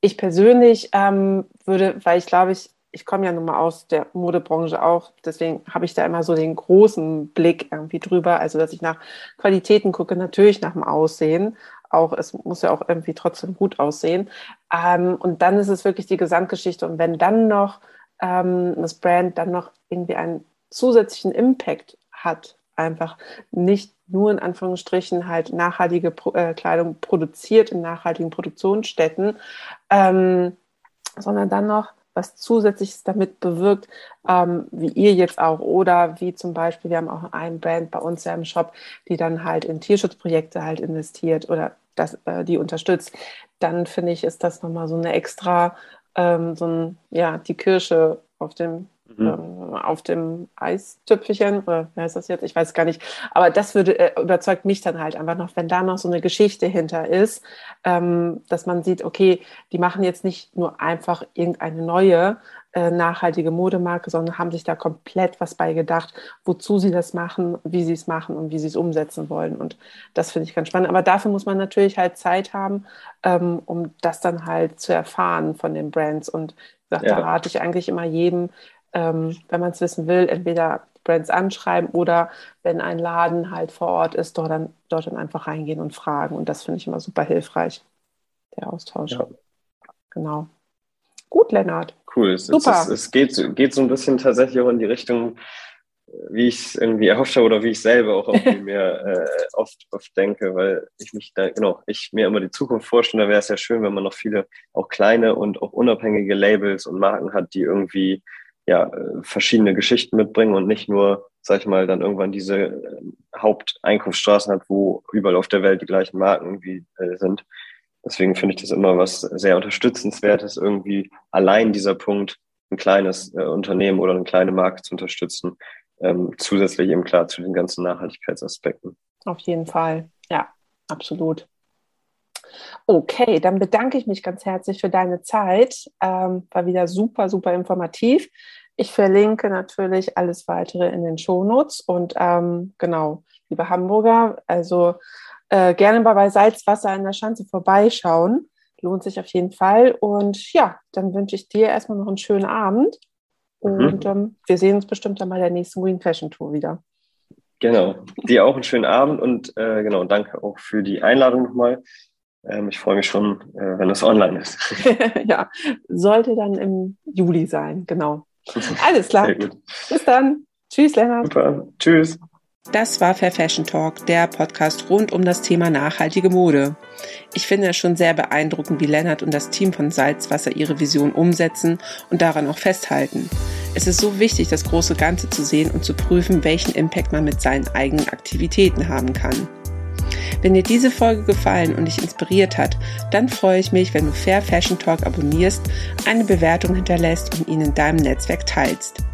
Ich persönlich ähm, würde, weil ich glaube, ich ich komme ja nun mal aus der Modebranche auch, deswegen habe ich da immer so den großen Blick irgendwie drüber, also dass ich nach Qualitäten gucke, natürlich nach dem Aussehen, auch es muss ja auch irgendwie trotzdem gut aussehen. Ähm, und dann ist es wirklich die Gesamtgeschichte und wenn dann noch ähm, das Brand dann noch irgendwie einen zusätzlichen Impact hat, einfach nicht nur in Anführungsstrichen halt nachhaltige Pro äh, Kleidung produziert in nachhaltigen Produktionsstätten, ähm, sondern dann noch was Zusätzliches damit bewirkt, ähm, wie ihr jetzt auch. Oder wie zum Beispiel, wir haben auch einen Brand bei uns ja im Shop, die dann halt in Tierschutzprojekte halt investiert oder das, äh, die unterstützt. Dann finde ich, ist das nochmal so eine extra, ähm, so ein, ja, die Kirsche auf dem mhm. ähm, auf dem Eistüpfelchen, oder wie heißt das jetzt? Ich weiß gar nicht. Aber das würde, äh, überzeugt mich dann halt einfach noch, wenn da noch so eine Geschichte hinter ist, ähm, dass man sieht, okay, die machen jetzt nicht nur einfach irgendeine neue äh, nachhaltige Modemarke, sondern haben sich da komplett was bei gedacht, wozu sie das machen, wie sie es machen und wie sie es umsetzen wollen. Und das finde ich ganz spannend. Aber dafür muss man natürlich halt Zeit haben, ähm, um das dann halt zu erfahren von den Brands. Und gesagt, ja. da rate ich eigentlich immer jedem, ähm, wenn man es wissen will, entweder Brands anschreiben oder wenn ein Laden halt vor Ort ist, dort dann, dort dann einfach reingehen und fragen. Und das finde ich immer super hilfreich, der Austausch. Ja. Genau. Gut, Lennart. Cool. Es, super. Es, es, geht, geht so ein bisschen tatsächlich auch in die Richtung, wie ich es irgendwie erhofft habe oder wie ich selber auch irgendwie mir äh, oft, oft denke, weil ich mich da, genau, ich mir immer die Zukunft vorstelle, da wäre es ja schön, wenn man noch viele auch kleine und auch unabhängige Labels und Marken hat, die irgendwie ja, äh, verschiedene Geschichten mitbringen und nicht nur, sag ich mal, dann irgendwann diese äh, Haupteinkaufsstraßen hat, wo überall auf der Welt die gleichen Marken irgendwie äh, sind. Deswegen finde ich das immer was sehr unterstützenswertes, irgendwie allein dieser Punkt, ein kleines äh, Unternehmen oder eine kleine Marke zu unterstützen, ähm, zusätzlich eben klar zu den ganzen Nachhaltigkeitsaspekten. Auf jeden Fall, ja, absolut. Okay, dann bedanke ich mich ganz herzlich für deine Zeit. Ähm, war wieder super, super informativ. Ich verlinke natürlich alles weitere in den Shownotes und ähm, genau, liebe Hamburger, also äh, gerne mal bei Salzwasser in der Schanze vorbeischauen. Lohnt sich auf jeden Fall. Und ja, dann wünsche ich dir erstmal noch einen schönen Abend. Mhm. Und mhm. ähm, wir sehen uns bestimmt dann bei der nächsten Green Fashion Tour wieder. Genau, dir auch einen schönen Abend und äh, genau, danke auch für die Einladung nochmal. Ähm, ich freue mich schon, äh, wenn es online ist. ja, sollte dann im Juli sein, genau. Alles klar. Bis dann. Tschüss, Lennart. Super. Tschüss. Das war Fair Fashion Talk, der Podcast rund um das Thema nachhaltige Mode. Ich finde es schon sehr beeindruckend, wie Lennart und das Team von Salzwasser ihre Vision umsetzen und daran auch festhalten. Es ist so wichtig, das große Ganze zu sehen und zu prüfen, welchen Impact man mit seinen eigenen Aktivitäten haben kann. Wenn dir diese Folge gefallen und dich inspiriert hat, dann freue ich mich, wenn du Fair Fashion Talk abonnierst, eine Bewertung hinterlässt und ihn in deinem Netzwerk teilst.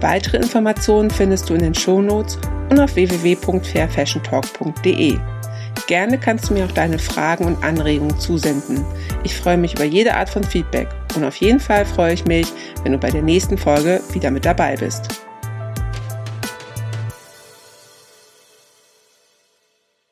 Weitere Informationen findest du in den Shownotes und auf www.fairfashiontalk.de. Gerne kannst du mir auch deine Fragen und Anregungen zusenden. Ich freue mich über jede Art von Feedback und auf jeden Fall freue ich mich, wenn du bei der nächsten Folge wieder mit dabei bist.